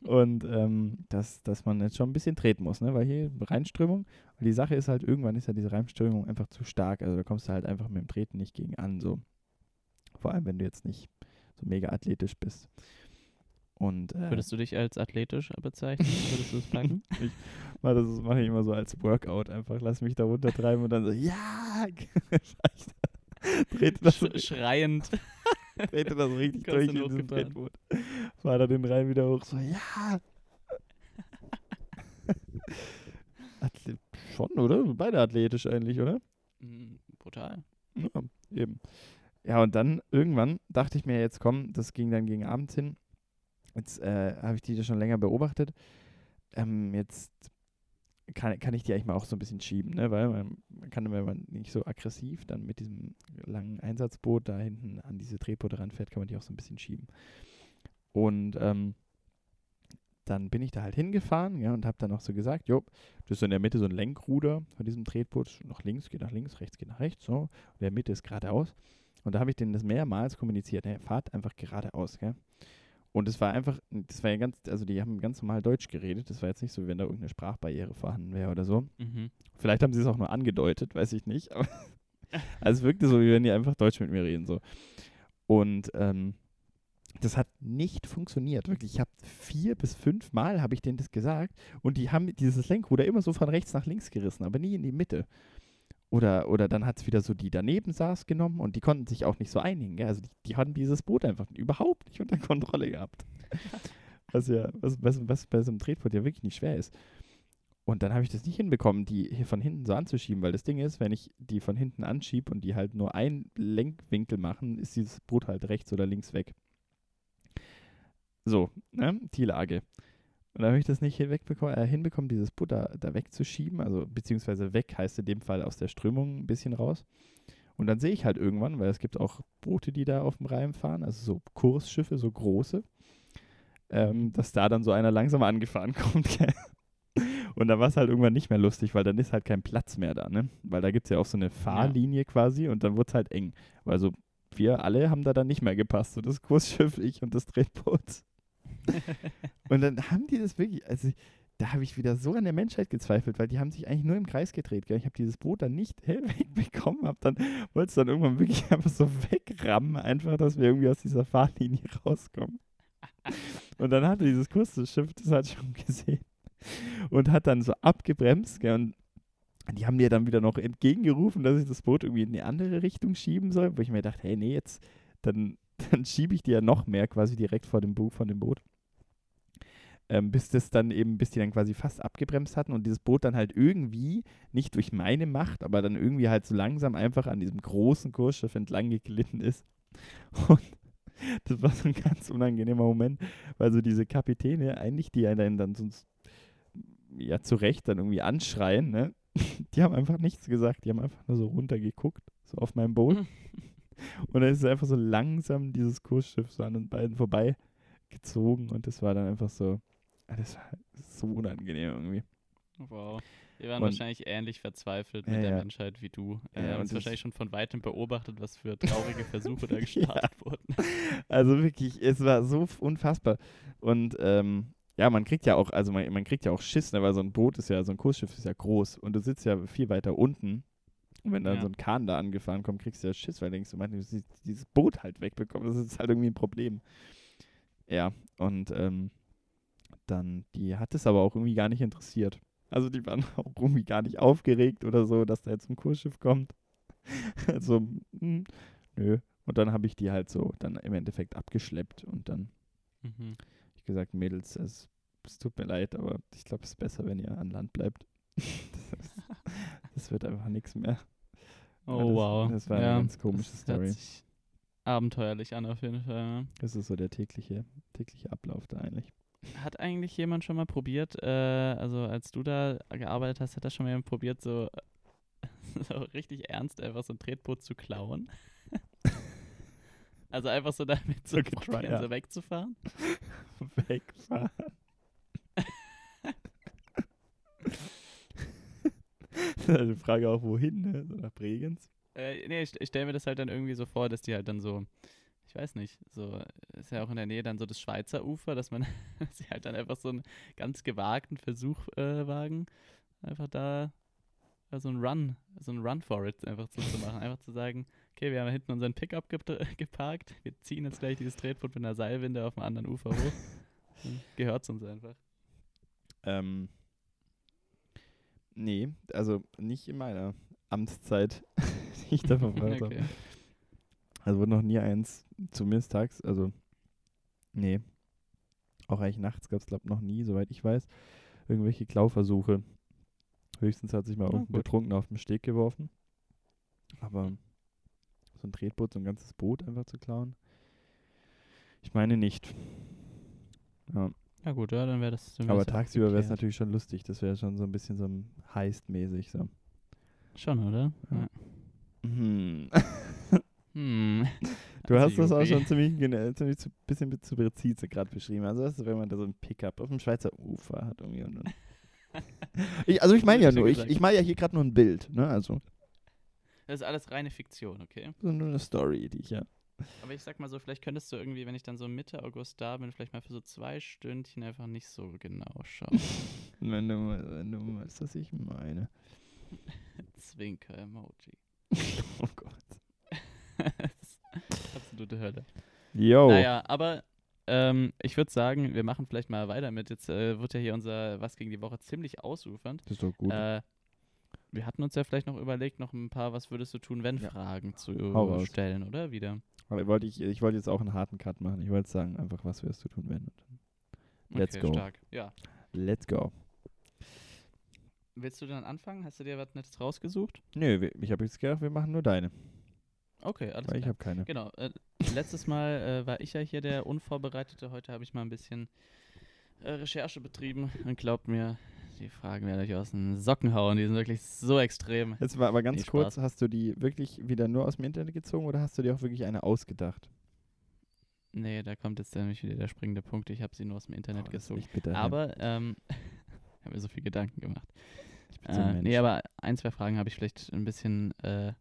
und ähm, dass, dass man jetzt schon ein bisschen treten muss, ne? weil hier Reinströmung, weil die Sache ist halt, irgendwann ist ja diese Reinströmung einfach zu stark, also da kommst du halt einfach mit dem Treten nicht gegen an, so. Vor allem, wenn du jetzt nicht so mega athletisch bist. Und, äh, Würdest du dich als athletisch bezeichnen? Würdest du es packen? ich, mal, das mache ich immer so als Workout einfach. Lass mich da runtertreiben und dann so, ja! Trete das Sch schreiend. Trete das richtig durch in diesem Tretboot. Fahr da den Rhein wieder hoch, so, ja! Athlet schon, oder? Beide athletisch eigentlich, oder? Mm, brutal. Ja, eben. Ja, und dann irgendwann dachte ich mir, jetzt komm, das ging dann gegen Abend hin. Jetzt äh, habe ich die da schon länger beobachtet. Ähm, jetzt kann, kann ich die eigentlich mal auch so ein bisschen schieben, ne? weil man, man kann, wenn man nicht so aggressiv dann mit diesem langen Einsatzboot da hinten an diese Drehboote ranfährt, kann man die auch so ein bisschen schieben. Und ähm, dann bin ich da halt hingefahren ja, und habe dann auch so gesagt, jo, das ist in der Mitte so ein Lenkruder von diesem Tretboot, nach links geht nach links, rechts geht nach rechts, so, in der Mitte ist geradeaus. Und da habe ich denen das mehrmals kommuniziert, hey, fahrt einfach geradeaus, gell? Und es war einfach, das war ja ganz, also die haben ganz normal Deutsch geredet. Das war jetzt nicht so, wenn da irgendeine Sprachbarriere vorhanden wäre oder so. Mhm. Vielleicht haben sie es auch nur angedeutet, weiß ich nicht. Aber also es wirkte so, wie wenn die einfach Deutsch mit mir reden. So. Und ähm, das hat nicht funktioniert. Wirklich, ich habe vier bis fünf Mal habe ich denen das gesagt und die haben dieses Lenkruder immer so von rechts nach links gerissen, aber nie in die Mitte. Oder, oder dann hat es wieder so die daneben saß genommen und die konnten sich auch nicht so einigen. Gell? Also die, die hatten dieses Boot einfach überhaupt nicht unter Kontrolle gehabt. was ja, was, was, was bei so einem Tretboot ja wirklich nicht schwer ist. Und dann habe ich das nicht hinbekommen, die hier von hinten so anzuschieben, weil das Ding ist, wenn ich die von hinten anschiebe und die halt nur einen Lenkwinkel machen, ist dieses Boot halt rechts oder links weg. So, ne? Die Lage. Und dann habe ich das nicht äh, hinbekommen, dieses Butter da wegzuschieben. Also beziehungsweise weg heißt in dem Fall aus der Strömung ein bisschen raus. Und dann sehe ich halt irgendwann, weil es gibt auch Boote, die da auf dem Rhein fahren, also so Kursschiffe, so große, ähm, dass da dann so einer langsam angefahren kommt. Und da war es halt irgendwann nicht mehr lustig, weil dann ist halt kein Platz mehr da, ne? Weil da gibt es ja auch so eine Fahrlinie ja. quasi und dann wird es halt eng. Weil so wir alle haben da dann nicht mehr gepasst. So das Kursschiff, ich und das Drehboot. und dann haben die das wirklich, also da habe ich wieder so an der Menschheit gezweifelt, weil die haben sich eigentlich nur im Kreis gedreht. Gell? Ich habe dieses Boot dann nicht wegbekommen, habe dann wollte es dann irgendwann wirklich einfach so wegrammen, einfach, dass wir irgendwie aus dieser Fahrlinie rauskommen. Und dann hatte dieses kurze Schiff das hat schon gesehen und hat dann so abgebremst. Gell? Und die haben mir dann wieder noch entgegengerufen, dass ich das Boot irgendwie in eine andere Richtung schieben soll, wo ich mir dachte, hey, nee, jetzt dann, dann schiebe ich die ja noch mehr quasi direkt vor dem Bug von dem Boot ähm, bis das dann eben, bis die dann quasi fast abgebremst hatten und dieses Boot dann halt irgendwie, nicht durch meine Macht, aber dann irgendwie halt so langsam einfach an diesem großen Kursschiff entlang geglitten ist. Und das war so ein ganz unangenehmer Moment, weil so diese Kapitäne eigentlich, die einen dann sonst ja zu Recht dann irgendwie anschreien, ne? Die haben einfach nichts gesagt, die haben einfach nur so runtergeguckt, so auf meinem Boot. Und dann ist es einfach so langsam dieses Kursschiff so an den beiden vorbeigezogen und das war dann einfach so, das war so unangenehm irgendwie. Wow. Wir waren und, wahrscheinlich ähnlich verzweifelt mit ja, der Menschheit wie du. Äh, ja, uns wahrscheinlich schon von weitem beobachtet, was für traurige Versuche da gestartet ja. wurden. Also wirklich, es war so unfassbar. Und ähm, ja, man kriegt ja auch, also man, man kriegt ja auch Schiss, ne, weil so ein Boot ist ja, so ein Kursschiff ist ja groß und du sitzt ja viel weiter unten. Und wenn dann ja. so ein Kahn da angefahren kommt, kriegst du ja Schiss, weil du denkst, du meinst, dieses Boot halt wegbekommen. Das ist halt irgendwie ein Problem. Ja, und ähm, dann, die hat es aber auch irgendwie gar nicht interessiert. Also die waren auch irgendwie gar nicht aufgeregt oder so, dass da jetzt ein Kursschiff kommt. also, mh, hm, nö. Und dann habe ich die halt so dann im Endeffekt abgeschleppt und dann mhm. ich gesagt, Mädels, es, es, tut mir leid, aber ich glaube, es ist besser, wenn ihr an Land bleibt. das, das, wird einfach nichts mehr. Oh das, wow. Das war ja, eine ganz komische Story. abenteuerlich an auf jeden Fall. Das ist so der tägliche, tägliche Ablauf da eigentlich. Hat eigentlich jemand schon mal probiert, äh, also als du da gearbeitet hast, hat das schon mal jemand probiert, so, so richtig ernst einfach so ein Tretboot zu klauen? also einfach so damit so, Okay, try, ja. so wegzufahren? Wegfahren. das ist halt die Frage auch, wohin, ne? So nach Bregenz? Äh, nee, ich, ich stelle mir das halt dann irgendwie so vor, dass die halt dann so, ich weiß nicht, so, ist ja auch in der Nähe dann so das Schweizer Ufer, dass man sie halt dann einfach so einen ganz gewagten Versuch äh, wagen, einfach da äh, so einen Run, so einen Run for it einfach so zu machen. Einfach zu sagen, okay, wir haben hinten unseren Pickup gep- geparkt, wir ziehen jetzt gleich dieses Tretboot mit einer Seilwinde auf dem anderen Ufer hoch. Dann Gehört's uns einfach. Ähm, nee, also nicht in meiner Amtszeit, die ich da verbracht habe. Also wurde noch nie eins, zumindest tags, also nee. Auch eigentlich nachts gab es, glaube ich, noch nie, soweit ich weiß, irgendwelche Klauversuche. Höchstens hat sich mal Na irgendein gut. Betrunkener auf den Steg geworfen. Aber so ein Tretboot, so ein ganzes Boot einfach zu klauen, ich meine nicht. Ja, Ja gut, ja, dann wäre das. Dann aber ja tagsüber wäre es natürlich schon lustig. Das wäre schon so ein bisschen so ein Heist-mäßig. So. Schon, oder? Ja. Ja. Mhm. Hm. Du Also, hast das auch schon ziemlich, gene- ziemlich zu, bisschen zu präzise gerade beschrieben. Also das ist, wenn man da so ein Pickup auf dem Schweizer Ufer hat. Irgendwie und dann ich, also ich meine ja nur, ich, ich male ja hier gerade nur ein Bild. Ne? Also Das ist alles reine Fiktion, okay? so nur eine Story, die ich ja... Aber ich sag mal so, vielleicht könntest du irgendwie, wenn ich dann so Mitte August da bin, vielleicht mal für so zwei Stündchen einfach nicht so genau schauen. Wenn du, mal- wenn du weißt, was ich meine. Zwinker-Emoji. Oh Gott. absolute Hölle. Yo. Naja, aber ähm, ich würde sagen, wir machen vielleicht mal weiter mit. Jetzt äh, wird ja hier unser Was gegen die Woche ziemlich ausufernd. Das ist doch gut. Äh, wir hatten uns ja vielleicht noch überlegt, noch ein paar Was würdest du tun, wenn Ja. Fragen zu Hau raus. stellen, oder? Wieder. Aber wollte ich, ich wollte jetzt auch einen harten Cut machen. Ich wollte sagen, einfach, was wirst du tun, wenn? Let's okay, go. stark. Ja. Let's go. Willst du dann anfangen? Hast du dir was Nettes rausgesucht? Nö, ich habe jetzt gedacht, wir machen nur deine. Okay, alles Weil ich klar. habe keine. Genau. Äh, letztes Mal äh, war ich ja hier der Unvorbereitete. Heute habe ich mal ein bisschen äh, Recherche betrieben. Und glaubt mir, die Fragen werden euch aus den Socken hauen. Die sind wirklich so extrem. Jetzt mal aber ganz Nee, kurz, hast du die wirklich wieder nur aus dem Internet gezogen oder hast du dir auch wirklich eine ausgedacht? Nee, da kommt jetzt nämlich wieder der springende Punkt. Ich habe sie nur aus dem Internet Oh, gezogen. Aber, ähm, ich habe mir so viel Gedanken gemacht. ich bin Äh, nee, aber ein, zwei Fragen habe ich vielleicht ein bisschen äh,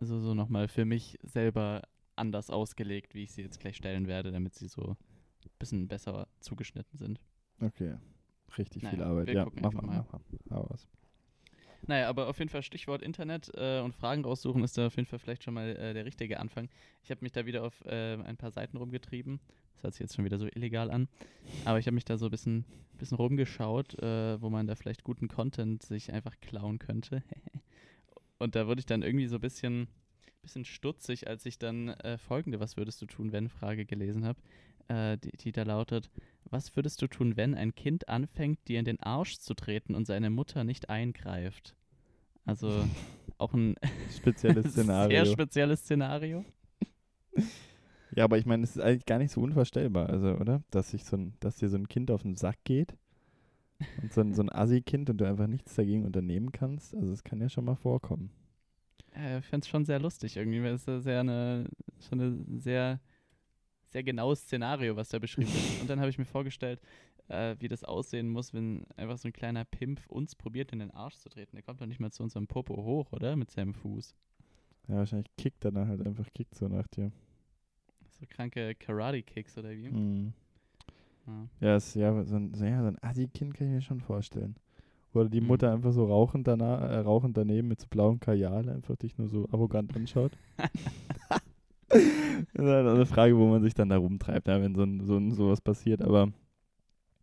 so, so nochmal für mich selber anders ausgelegt, wie ich sie jetzt gleich stellen werde, damit sie so ein bisschen besser zugeschnitten sind. Okay. Richtig viel Naja, Arbeit. wir Ja, mach mal, mal. Hau raus. Naja, aber auf jeden Fall Stichwort Internet äh, und Fragen raussuchen ist da auf jeden Fall vielleicht schon mal äh, der richtige Anfang. Ich habe mich da wieder auf äh, ein paar Seiten rumgetrieben. Das hört sich jetzt schon wieder so illegal an. Aber ich habe mich da so ein bisschen, bisschen rumgeschaut, äh, wo man da vielleicht guten Content sich einfach klauen könnte. und da wurde ich dann irgendwie so ein bisschen, bisschen stutzig, als ich dann äh, folgende Was würdest du tun, wenn Frage gelesen habe. Äh, die, die da lautet, was würdest du tun, wenn ein Kind anfängt, dir in den Arsch zu treten und seine Mutter nicht eingreift? Also auch ein Spezielles Szenario. sehr spezielles Szenario. ja, aber ich meine, es ist eigentlich gar nicht so unvorstellbar, also, oder? Dass sich so ein, dass dir so ein Kind auf den Sack geht und so ein, so ein Assi-Kind und du einfach nichts dagegen unternehmen kannst. Also es kann ja schon mal vorkommen. Äh, ich fände es schon sehr lustig irgendwie, weil es ist sehr eine, schon ein sehr, sehr genaues Szenario, was da beschrieben wird. Und dann habe ich mir vorgestellt, äh, wie das aussehen muss, wenn einfach so ein kleiner Pimp uns probiert, in den Arsch zu treten. Der kommt doch nicht mal zu unserem Popo hoch, oder? Mit seinem Fuß. Ja, wahrscheinlich kickt er dann halt einfach, kickt so nach dir. So kranke Karate-Kicks oder wie? Mhm. Ja. Ja, ist, ja, so ein, so, ja, so ein Assi-Kind kann ich mir schon vorstellen. Oder die Mhm. Mutter einfach so rauchend, danach, äh, rauchend daneben mit so blauem Kajal einfach dich nur so arrogant anschaut. das ist halt eine Frage, wo man sich dann da rumtreibt, ja, wenn so, ein, so ein, sowas passiert. Aber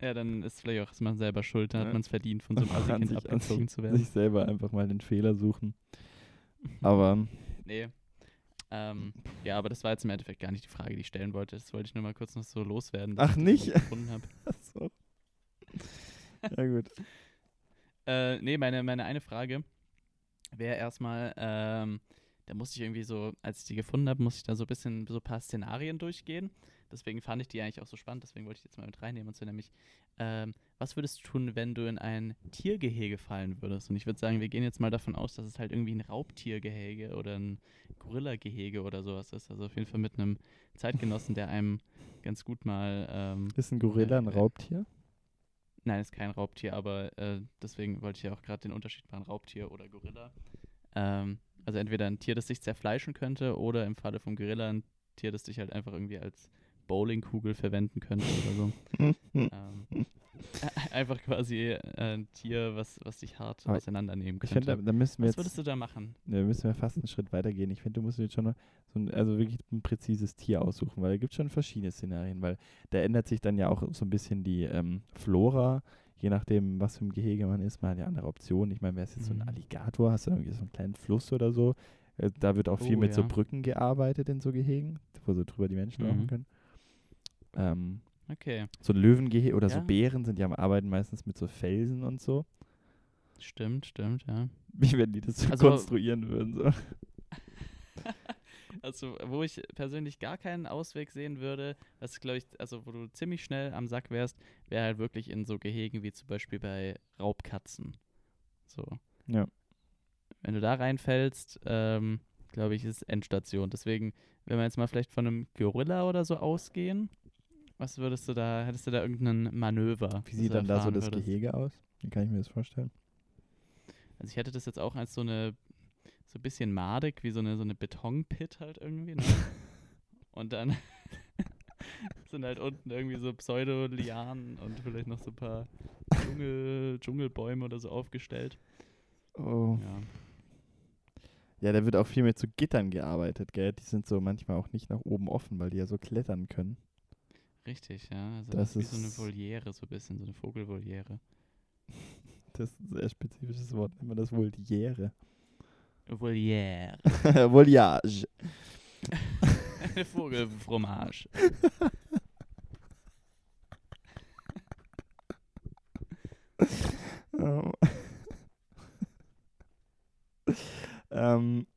Ja, dann ist vielleicht auch man selber schuld, dann Ja. hat man es verdient, von so einem Assi-Kind abgezogen zu werden. sich selber einfach mal den Fehler suchen. Aber Nee. Ähm, ja, aber das war jetzt im Endeffekt gar nicht die Frage, die ich stellen wollte. Das wollte ich nur mal kurz noch so loswerden. Ach, nicht? gefunden habe. so. Ja, gut. Äh, nee, meine, meine eine Frage wäre erstmal, ähm, da musste ich irgendwie so, als ich die gefunden habe, musste ich da so ein bisschen so ein paar Szenarien durchgehen. deswegen fand ich die eigentlich auch so spannend, deswegen wollte ich die jetzt mal mit reinnehmen. Und so nämlich, ähm, was würdest du tun, wenn du in ein Tiergehege fallen würdest? Und ich würde sagen, wir gehen jetzt mal davon aus, dass es halt irgendwie ein Raubtiergehege oder ein Gorillagehege oder sowas ist. Also auf jeden Fall mit einem Zeitgenossen, der einem ganz gut mal. Ähm, Ist ein Gorilla ein äh, Raubtier? Nein, ist kein Raubtier, aber äh, deswegen wollte ich ja auch gerade den Unterschied machen, Raubtier oder Gorilla. Ähm, also entweder ein Tier, das dich zerfleischen könnte, oder im Falle vom Gorilla ein Tier, das dich halt einfach irgendwie als Bowlingkugel verwenden könnte oder so. ähm, einfach quasi äh, ein Tier, was, was dich hart Aber auseinandernehmen Ich könnte. finde, da, da müssen wir was jetzt würdest du da machen? da müssen wir fast einen Schritt weiter gehen. Ich finde, du musst jetzt schon so ein, also wirklich ein präzises Tier aussuchen, weil da gibt es schon verschiedene Szenarien, weil da ändert sich dann ja auch so ein bisschen die ähm, Flora, je nachdem, was für ein Gehege man ist. Man hat ja andere Optionen. Ich meine, wäre es jetzt so ein Mhm. Alligator, hast du irgendwie so einen kleinen Fluss oder so. Äh, da wird auch viel Oh, mit so ja. Brücken gearbeitet in so Gehegen, wo so drüber die Menschen laufen Mhm. können. Ähm, Okay, so Löwengehege oder so Ja. Bären sind ja am Arbeiten meistens mit so Felsen und so. stimmt, stimmt, ja. Wie wenn die das so Also- konstruieren würden. So. Also, wo ich persönlich gar keinen Ausweg sehen würde, was glaube ich, also wo du ziemlich schnell am Sack wärst, wäre halt wirklich in so Gehegen wie zum Beispiel bei Raubkatzen. So. Ja. Wenn du da reinfällst, ähm, glaube ich, ist Endstation. Deswegen, wenn wir jetzt mal vielleicht von einem Gorilla oder so ausgehen, was würdest du da, hättest du da irgendein Manöver? Wie sieht dann da so das würdest? Gehege aus? Wie kann ich mir das vorstellen? Also ich hätte das jetzt auch als so eine, so ein bisschen madig, wie so eine, so eine Betonpit halt irgendwie, ne? Und dann sind halt unten irgendwie so Pseudo-Lianen und vielleicht noch so ein paar Dschungel, Dschungelbäume oder so aufgestellt. Oh. Ja. Ja, da wird auch viel mit so Gittern gearbeitet, gell? Die sind so manchmal auch nicht nach oben offen, weil die ja so klettern können. Richtig, ja. Also Das das, ist wie so eine Voliere, so ein bisschen, so eine Vogelvoliere. Das ist ein sehr spezifisches Wort, nennt man das Voliere. Voliere. Voliage. Eine Vogelfromage. Oh. ähm.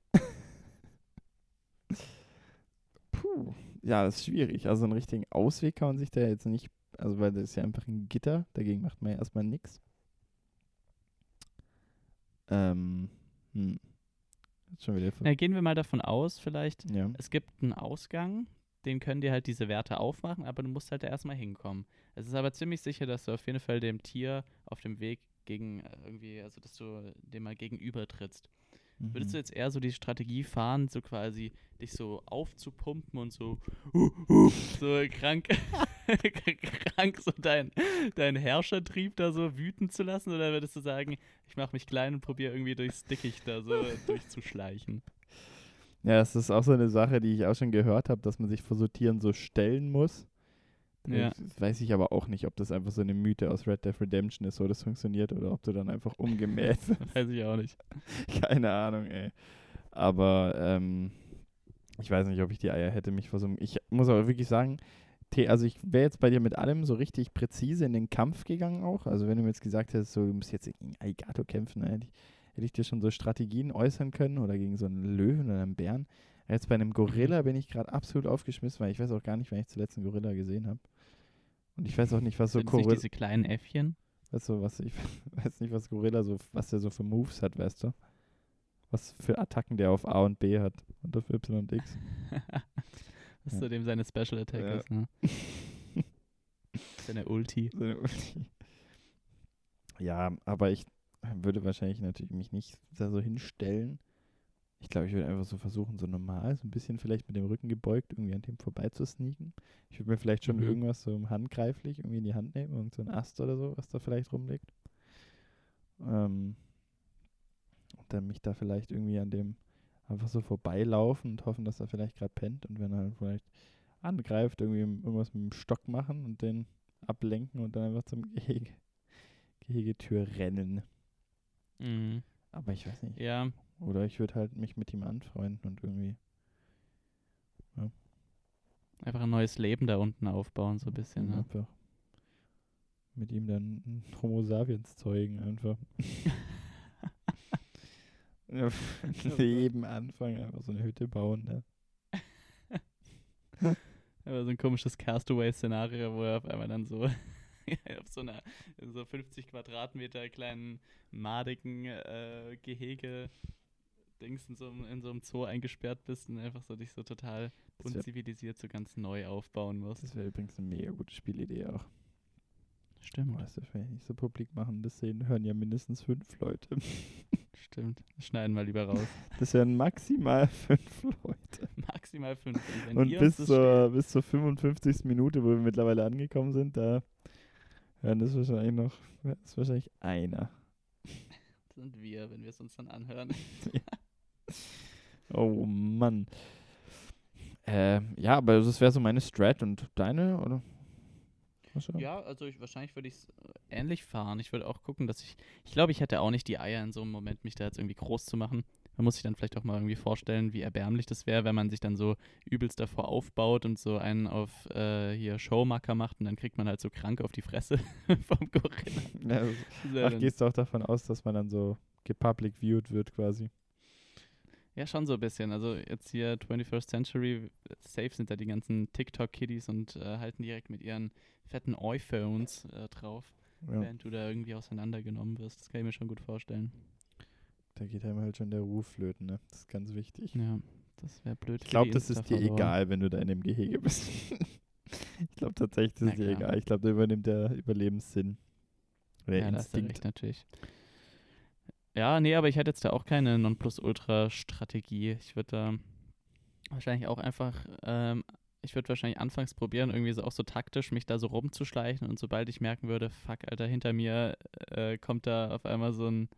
Ja, das ist schwierig. Also einen richtigen Ausweg kann man sich da jetzt nicht, also weil das ist ja einfach ein Gitter, dagegen macht man ja erstmal nichts. Ähm. Hm. Schon wieder. Na, gehen wir mal davon aus, vielleicht, ja. es gibt einen Ausgang, den können dir halt diese Werte aufmachen, aber du musst halt da erstmal hinkommen. Es ist aber ziemlich sicher, dass du auf jeden Fall dem Tier auf dem Weg gegen äh, irgendwie, also dass du dem mal gegenüber trittst. Würdest Mhm. du jetzt eher so die Strategie fahren, so quasi dich so aufzupumpen und so, uh, uh, so krank, krank so dein, dein Herrschertrieb da so wüten zu lassen? Oder würdest du sagen, ich mache mich klein und probiere irgendwie durchs Dickicht da so durchzuschleichen? Ja, das ist auch so eine Sache, die ich auch schon gehört habe, dass man sich vor so Tieren so stellen muss. Ja. Das weiß ich aber auch nicht, ob das einfach so eine Mythe aus Red Dead Redemption ist, so das funktioniert, oder ob du dann einfach umgemäht wirst. Weiß ich auch nicht. Keine Ahnung, ey. Aber ähm, ich weiß nicht, ob ich die Eier hätte, mich einem. Ich muss aber wirklich sagen, also ich wäre jetzt bei dir mit allem so richtig präzise in den Kampf gegangen auch. Also wenn du mir jetzt gesagt hättest, so, du musst jetzt gegen Alligator kämpfen, hätte ich, hätte ich dir schon so Strategien äußern können oder gegen so einen Löwen oder einen Bären. Jetzt bei einem Gorilla bin ich gerade absolut aufgeschmissen, weil ich weiß auch gar nicht, wann ich zuletzt einen Gorilla gesehen habe. Und ich weiß auch nicht, was so es nicht Gorilla, diese kleinen Äffchen? weißt du, was ich weiß nicht, was Gorilla so, was der so für Moves hat, weißt du? Was für Attacken der auf A und B hat und auf Y und X. Was Ja. zu dem seine Special Attack Ja. ist, ne? Seine Ulti. So eine Ulti. ja, aber ich würde wahrscheinlich natürlich mich nicht da so hinstellen. Ich glaube, ich würde einfach so versuchen, so normal, so ein bisschen vielleicht mit dem Rücken gebeugt, irgendwie an dem vorbei zu sneaken. Ich würde mir vielleicht schon Mhm. irgendwas so handgreiflich irgendwie in die Hand nehmen, irgend so ein Ast oder so, was da vielleicht rumliegt. Ähm, und dann mich da vielleicht irgendwie an dem einfach so vorbeilaufen und hoffen, dass er vielleicht gerade pennt und wenn er halt vielleicht angreift, irgendwie irgendwas mit dem Stock machen und den ablenken und dann einfach zum Gehege, Gehegetür rennen. Mhm. Aber ich weiß nicht. Ja, Oder ich würde halt mich mit ihm anfreunden und irgendwie einfach ein neues Leben da unten aufbauen, so ein bisschen, ne? einfach mit ihm dann ein Homo sapiens zeugen einfach. Ja, Leben anfangen, einfach so eine Hütte bauen. Ne? Aber so ein komisches Castaway-Szenario, wo er auf einmal dann so auf so einer so 50 Quadratmeter kleinen madigen äh, Gehege Dings in so, in so einem Zoo eingesperrt bist und einfach so dich so total Das wär- unzivilisiert so ganz neu aufbauen musst. Das wäre übrigens eine mega gute Spielidee auch. Stimmt, das wir ja nicht so publik machen. Das sehen, hören ja mindestens fünf Leute. stimmt. Das schneiden wir lieber raus. Das wären maximal fünf Leute. Maximal fünf. Und, Und bis das zur, bis zur 55. Minute, wo wir mittlerweile angekommen sind, da hören das wahrscheinlich noch, das ist wahrscheinlich einer. stellt, sind wir, wenn wir es uns dann anhören. Oh Mann. Ähm, ja, aber das wäre so meine Strat und deine, oder? Ja? Also ich, wahrscheinlich würde ich es ähnlich fahren. Ich würde auch gucken, dass ich. Ich glaube, ich hätte auch nicht die Eier in so einem Moment, mich da jetzt irgendwie groß zu machen. Man muss sich dann vielleicht auch mal irgendwie vorstellen, wie erbärmlich das wäre, wenn man sich dann so übelst davor aufbaut und so einen auf äh, hier Showmacker macht und dann kriegt man halt so krank auf die Fresse vom Gorilla. Ja, wär Ach, gehst du auch davon aus, dass man dann so gepublic viewed wird quasi? Ja, schon so ein bisschen. Also jetzt hier 21st Century, safe sind da die ganzen TikTok-Kiddies und äh, halten direkt mit ihren fetten iPhones äh, drauf, Ja, während du da irgendwie auseinandergenommen wirst. Das kann ich mir schon gut vorstellen. da geht einem halt schon der Ruf flöten, ne? Das ist ganz wichtig. Ja, das wäre blöd. Ich glaube, das ist dir egal, wenn du da in dem Gehege bist. ich glaube tatsächlich, das ist dir egal. Ich glaube, da übernimmt der Überlebenssinn. Oder Ja, Instinkt. recht, natürlich. Ja, nee, aber ich hätte jetzt da auch keine Nonplusultra-Strategie. Ich würde da wahrscheinlich auch einfach, ähm, ich würde wahrscheinlich anfangs probieren, irgendwie so auch so taktisch mich da so rumzuschleichen und sobald ich merken würde, fuck, Alter, hinter mir äh, kommt da auf einmal so ein,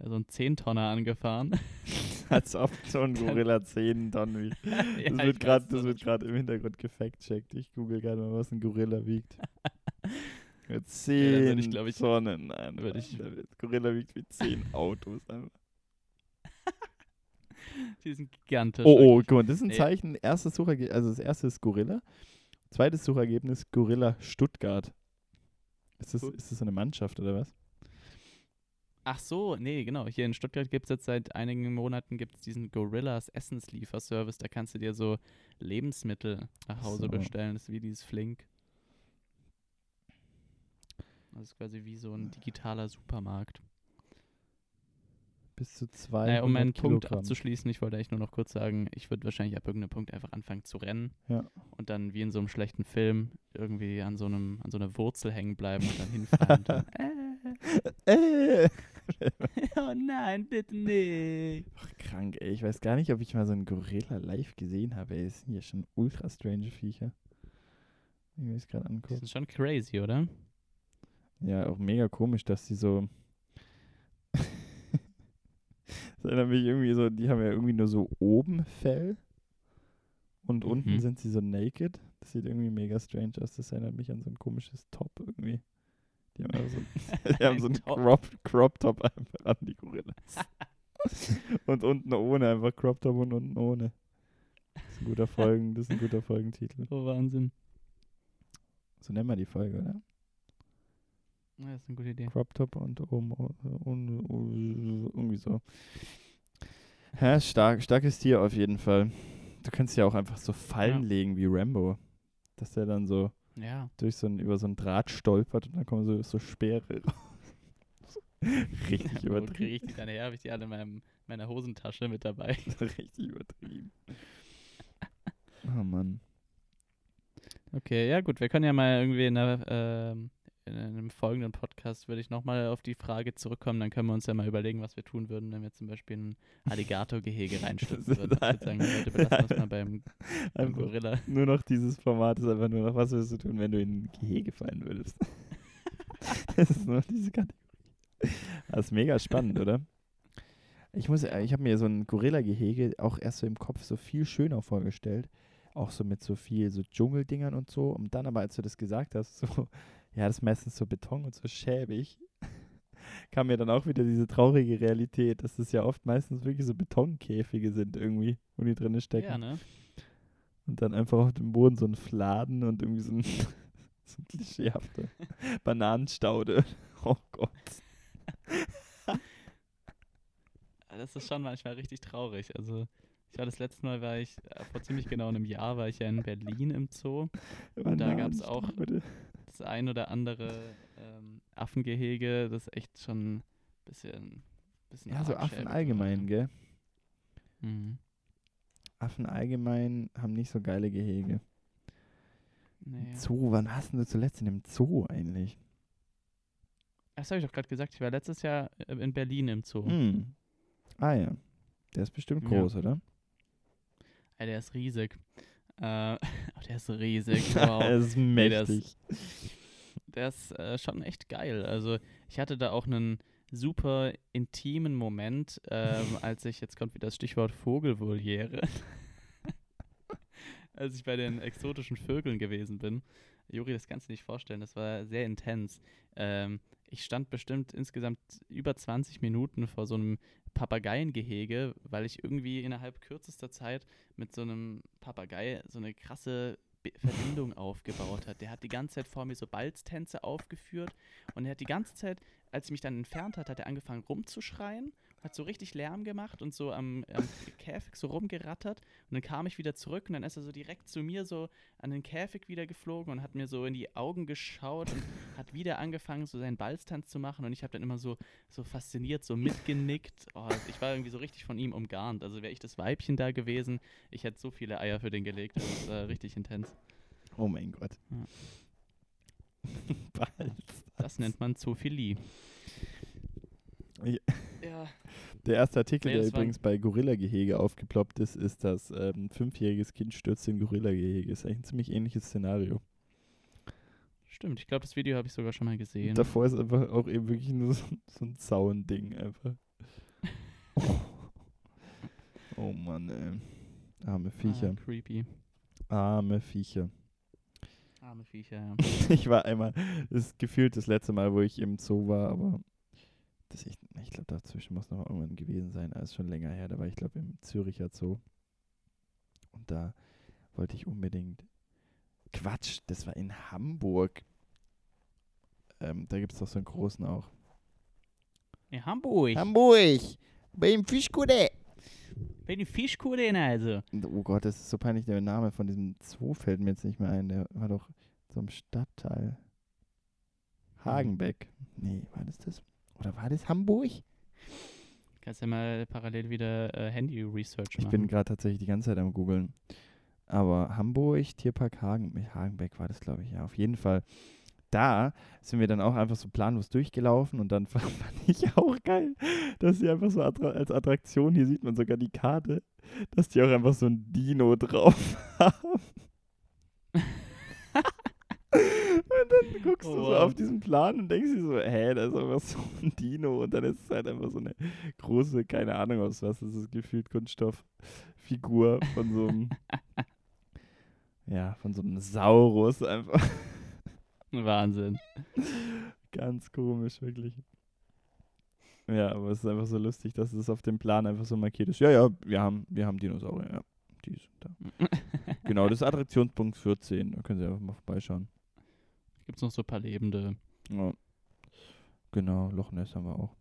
so ein Zehntonner angefahren. Als ob so ein Gorilla 10 Tonnen wiegt. Ja, Das wird gerade so wird gerade im Hintergrund gefact-checkt. Ich google gerade mal, was ein Gorilla wiegt. Mit Ja, dann 10 würde ich, glaub ich- Tonnen. Nein, würde ich- Gorilla wiegt wie 10 Autos. einfach. Die sind gigantisch. Oh, oh, guck mal, das ist ein Nee. Zeichen. Erstes Suchergebnis, also das erste ist Gorilla. Zweites Suchergebnis Gorilla Stuttgart. Ist das, Cool. ist das so eine Mannschaft oder was? Ach so, nee, genau. Hier in Stuttgart gibt es jetzt seit einigen Monaten gibt's diesen Gorillas Essenslieferservice. Da kannst du dir so Lebensmittel nach Hause So. bestellen. Das ist wie dieses Flink. Das ist quasi wie so ein digitaler Supermarkt. Bis zu zwei. Naja, um meinen Punkt Kilogramm. abzuschließen, ich wollte eigentlich nur noch kurz sagen, ich würde wahrscheinlich ab irgendeinem Punkt einfach anfangen zu rennen Ja. und dann wie in so einem schlechten Film irgendwie an so einem an so einer Wurzel hängen bleiben und dann hinfallen und dann, Äh. oh nein, bitte nicht. Ach, krank, ey. Ich weiß gar nicht, ob ich mal so einen Gorilla live gesehen habe. Ey, das sind ja schon ultra strange Viecher. Ich mir das gerade Die angucke. sind schon crazy, oder? Ja, auch mega komisch, dass die so. das erinnert mich irgendwie so, die haben ja irgendwie nur so oben Fell und unten Mhm. sind sie so naked. Das sieht irgendwie mega strange aus. Das erinnert mich an so ein komisches Top irgendwie. Die haben, einfach so, die haben so Ein einen. Crop, Crop Top einfach an die Gorillas. und unten ohne, einfach Crop Top und unten ohne. Das ist ein guter Folgen, das ist ein guter Folgentitel. Oh, Wahnsinn. So nennen wir die Folge, oder? Ja, das ist eine gute Idee. Crop Top und oben und, und, irgendwie so. Ja, stark, starkes Tier auf jeden Fall. Du kannst ja auch einfach so Fallen Ja. legen wie Rambo. Dass der dann so Ja. durch so ein, über so ein Draht stolpert und dann kommen so, so Speere raus. Richtig Wo kriege übertrieben. ich die dann her? Habe ich die alle in meinem, meiner Hosentasche mit dabei? Richtig übertrieben. Oh Mann. Okay, ja gut, wir können ja mal irgendwie in, der, ähm, in einem folgenden Podcast würde ich nochmal auf die Frage zurückkommen, dann können wir uns ja mal überlegen, was wir tun würden, wenn wir zum Beispiel in ein Alligatorgehege reinstürzen würden. Ich würde sagen, Leute, belassen wir mal beim, beim Gorilla. nur noch dieses Format ist einfach nur noch, was würdest du tun, wenn du in ein Gehege fallen würdest? das ist nur noch diese Kategorie. Das ist mega spannend, oder? Ich muss, äh, ich habe mir so ein Gorilla-Gehege auch erst so im Kopf so viel schöner vorgestellt. Auch so mit so viel so Dschungeldingern und so. Und dann aber, als du das gesagt hast, so, ja, das ist meistens so Beton und so schäbig, kam mir dann auch wieder diese traurige Realität, dass das ja oft meistens wirklich so Betonkäfige sind irgendwie, wo die drinne stecken. Ja, ne? Und dann einfach auf dem Boden so ein Fladen und irgendwie so ein, so ein klischeehafter Bananenstaude. Oh Gott. Das ist schon manchmal richtig traurig. Also Ich war das letzte Mal, war ich, äh, vor ziemlich genau einem Jahr, war ich ja in Berlin im Zoo. Wann da gab's ich auch-? Das ein oder andere ähm, Affengehege, das echt schon ein bisschen, bisschen Ja, so Affen allgemein, gell? Mhm. Affen allgemein haben nicht so geile Gehege. Nee. Zoo, wann hast du zuletzt in einem Zoo eigentlich? Das habe ich doch gerade gesagt. Ich war letztes Jahr äh, in Berlin im Zoo. Hm. Ah ja. Der ist bestimmt Ja. groß, oder? Ey, der ist riesig. Äh, oh, der ist riesig. Wow. er ist Nee, der ist- mächtig. Der ist äh, schon echt geil. Also ich hatte da auch einen super intimen Moment, ähm, als ich, jetzt kommt wieder das Stichwort Vogelvoliere, als ich bei den exotischen Vögeln gewesen bin. Juri, das kannst du nicht vorstellen, das war sehr intens. Ähm, ich stand bestimmt insgesamt über 20 Minuten vor so einem Papageiengehege, weil ich irgendwie innerhalb kürzester Zeit mit so einem Papagei so eine krasse Verbindung aufgebaut hat. Der hat die ganze Zeit vor mir so Balztänze aufgeführt und er hat die ganze Zeit, als ich mich dann entfernt hat, hat er angefangen rumzuschreien, hat so richtig Lärm gemacht und so am, am Käfig so rumgerattert und dann kam ich wieder zurück und dann ist er so direkt zu mir so an den Käfig wieder geflogen und hat mir so in die Augen geschaut und hat wieder angefangen, so seinen Balztanz zu machen und ich habe dann immer so, so fasziniert, so mitgenickt. Oh, ich war irgendwie so richtig von ihm umgarnt. Also wäre ich das Weibchen da gewesen, ich hätte so viele Eier für den gelegt. Das war richtig intens. Oh mein Gott. Ja. Balz. Das nennt man Zoophilie. Ja. Ja. Der erste Artikel, Nee, der übrigens bei Gorilla-Gehege aufgeploppt ist, ist, dass ähm, ein fünfjähriges Kind stürzt in Gorilla-Gehege. Ist eigentlich ein ziemlich ähnliches Szenario. Stimmt, ich glaube, das Video habe ich sogar schon mal gesehen. Davor ist einfach auch eben wirklich nur so, so ein Zaun-Ding einfach. oh Mann, ey. Arme Viecher. Ah, creepy. Arme Viecher. Arme Viecher, ja. Ich war einmal, das ist gefühlt das letzte Mal, wo ich im Zoo war, aber das ich, ich glaube, dazwischen muss noch irgendwann gewesen sein. Ist schon länger her. Da war ich, glaube im Züricher Zoo. Und da wollte ich unbedingt. Quatsch, das war in Hamburg. Ähm, da gibt es doch so einen großen auch. In Hamburg. Hamburg! Beim Fischkude! Bei den Fischkugeln also. Oh Gott, das ist so peinlich. Der Name von diesem Zoo fällt mir jetzt nicht mehr ein. Der war doch so im Stadtteil. Hagenbeck. Nee, war das das? Oder war das Hamburg? Kannst ja mal parallel wieder äh, Handy-Research Ich machen. bin gerade tatsächlich die ganze Zeit am googeln. Aber Hamburg, Tierpark Hagen, mit Hagenbeck war das, glaube ich, ja. Auf jeden Fall. Da sind wir dann auch einfach so planlos durchgelaufen und dann fand ich auch geil, dass sie einfach so attra als Attraktion, hier sieht man sogar die Karte, dass die auch einfach so ein Dino drauf haben. dann guckst Oh, du so wow. auf diesen Plan und denkst dir so, hä, da ist einfach so ein Dino und dann ist es halt einfach so eine große, keine Ahnung aus was, das ist gefühlt Kunststofffigur von so einem, ja, von so einem Saurus einfach. Wahnsinn. Ganz komisch, wirklich. Ja, aber es ist einfach so lustig, dass es auf dem Plan einfach so markiert ist. Ja, ja, wir haben, wir haben Dinosaurier, ja. Die sind da. Genau, das ist Attraktionspunkt 14. Da können Sie einfach mal vorbeischauen. Gibt es noch so ein paar lebende. Ja. Genau, Loch Ness haben wir auch.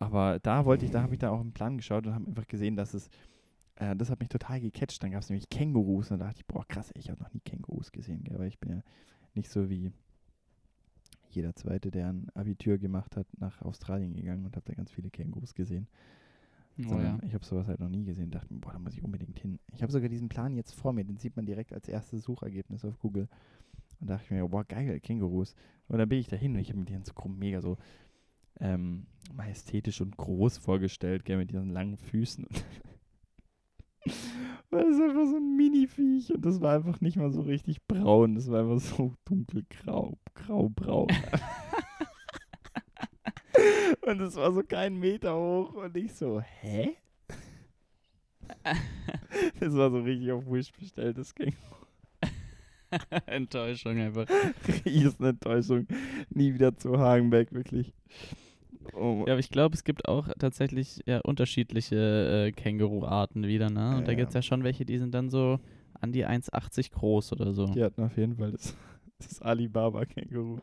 Aber da wollte ich, da habe ich da auch im Plan geschaut und habe einfach gesehen, dass es, äh, das hat mich total gecatcht. Dann gab es nämlich Kängurus und da dachte ich, boah, krass, ich habe noch nie Kängurus gesehen, gell? weil ich bin ja nicht so wie jeder Zweite, der ein Abitur gemacht hat, nach Australien gegangen und habe da ganz viele Kängurus gesehen. Oh, ja. Ich habe sowas halt noch nie gesehen. Dachte mir, boah, da muss ich unbedingt hin. Ich habe sogar diesen Plan jetzt vor mir, den sieht man direkt als erstes Suchergebnis auf Google. Und dachte ich mir, boah, geil, Kängurus. Und dann bin ich dahin und ich habe mir die so gro- mega so ähm, majestätisch und groß vorgestellt, gell, mit diesen langen Füßen. Weil das ist einfach so ein Mini-Viech und das war einfach nicht mal so richtig braun. Das war einfach so dunkelgrau, graubraun. und es war so keinen Meter hoch und ich so, hä? Das war so richtig auf Wish bestelltes Känguru. Enttäuschung einfach. Riesenenttäuschung. Nie wieder zu Hagenbeck, wirklich. Oh, Ja, aber ich glaube, es gibt auch tatsächlich ja, unterschiedliche äh, Känguru-Arten wieder, ne? Und da Ja, gibt es ja schon welche, die sind dann so an die 1,80 groß oder so. Die hatten auf jeden Fall das, das Alibaba-Känguru.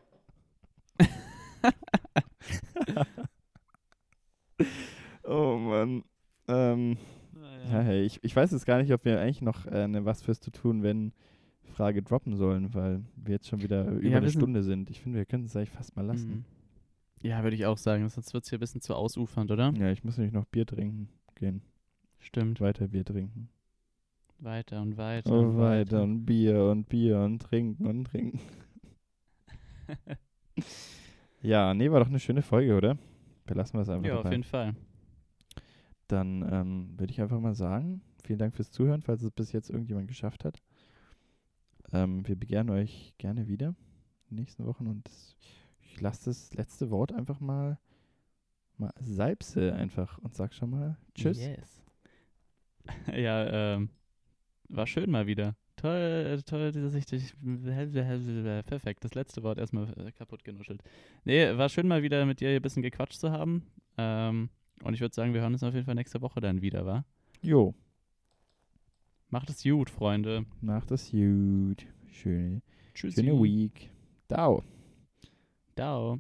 oh Mann. Ähm, Ja, hey, ich, ich weiß jetzt gar nicht, ob wir eigentlich noch äh, eine Was fürs zu tun, wenn Frage droppen sollen, weil wir jetzt schon wieder über wir eine Stunde sind. Ich finde, wir können es eigentlich fast mal lassen. Mhm. Ja, würde ich auch sagen, sonst wird es hier ein bisschen zu ausufernd, oder? Ja, ich muss nämlich noch Bier trinken gehen. Stimmt. Weiter Bier trinken. Weiter und weiter. Oh, und weiter und Bier und Bier und trinken und trinken. Ja, nee, war doch eine schöne Folge, oder? Belassen wir es einfach ja, auf dabei. jeden Fall. Dann ähm, würde ich einfach mal sagen, vielen Dank fürs Zuhören, falls es bis jetzt irgendjemand geschafft hat. Ähm, wir begehren euch gerne wieder in den nächsten Wochen und ich lasse das letzte Wort einfach mal, mal Salbse einfach und sag schon mal Tschüss. Yes. ja, ähm, war schön mal wieder. Toll, toll, dass ich dich. Perfekt, das letzte Wort erstmal äh, kaputt genuschelt. Nee, war schön mal wieder mit dir ein bisschen gequatscht zu haben. Ähm, und ich würde sagen, wir hören uns auf jeden Fall nächste Woche dann wieder, wa? Jo, Macht es gut, Freunde. macht das gut. Schöne, Tschüss. schöne Week. Ciao. Ciao.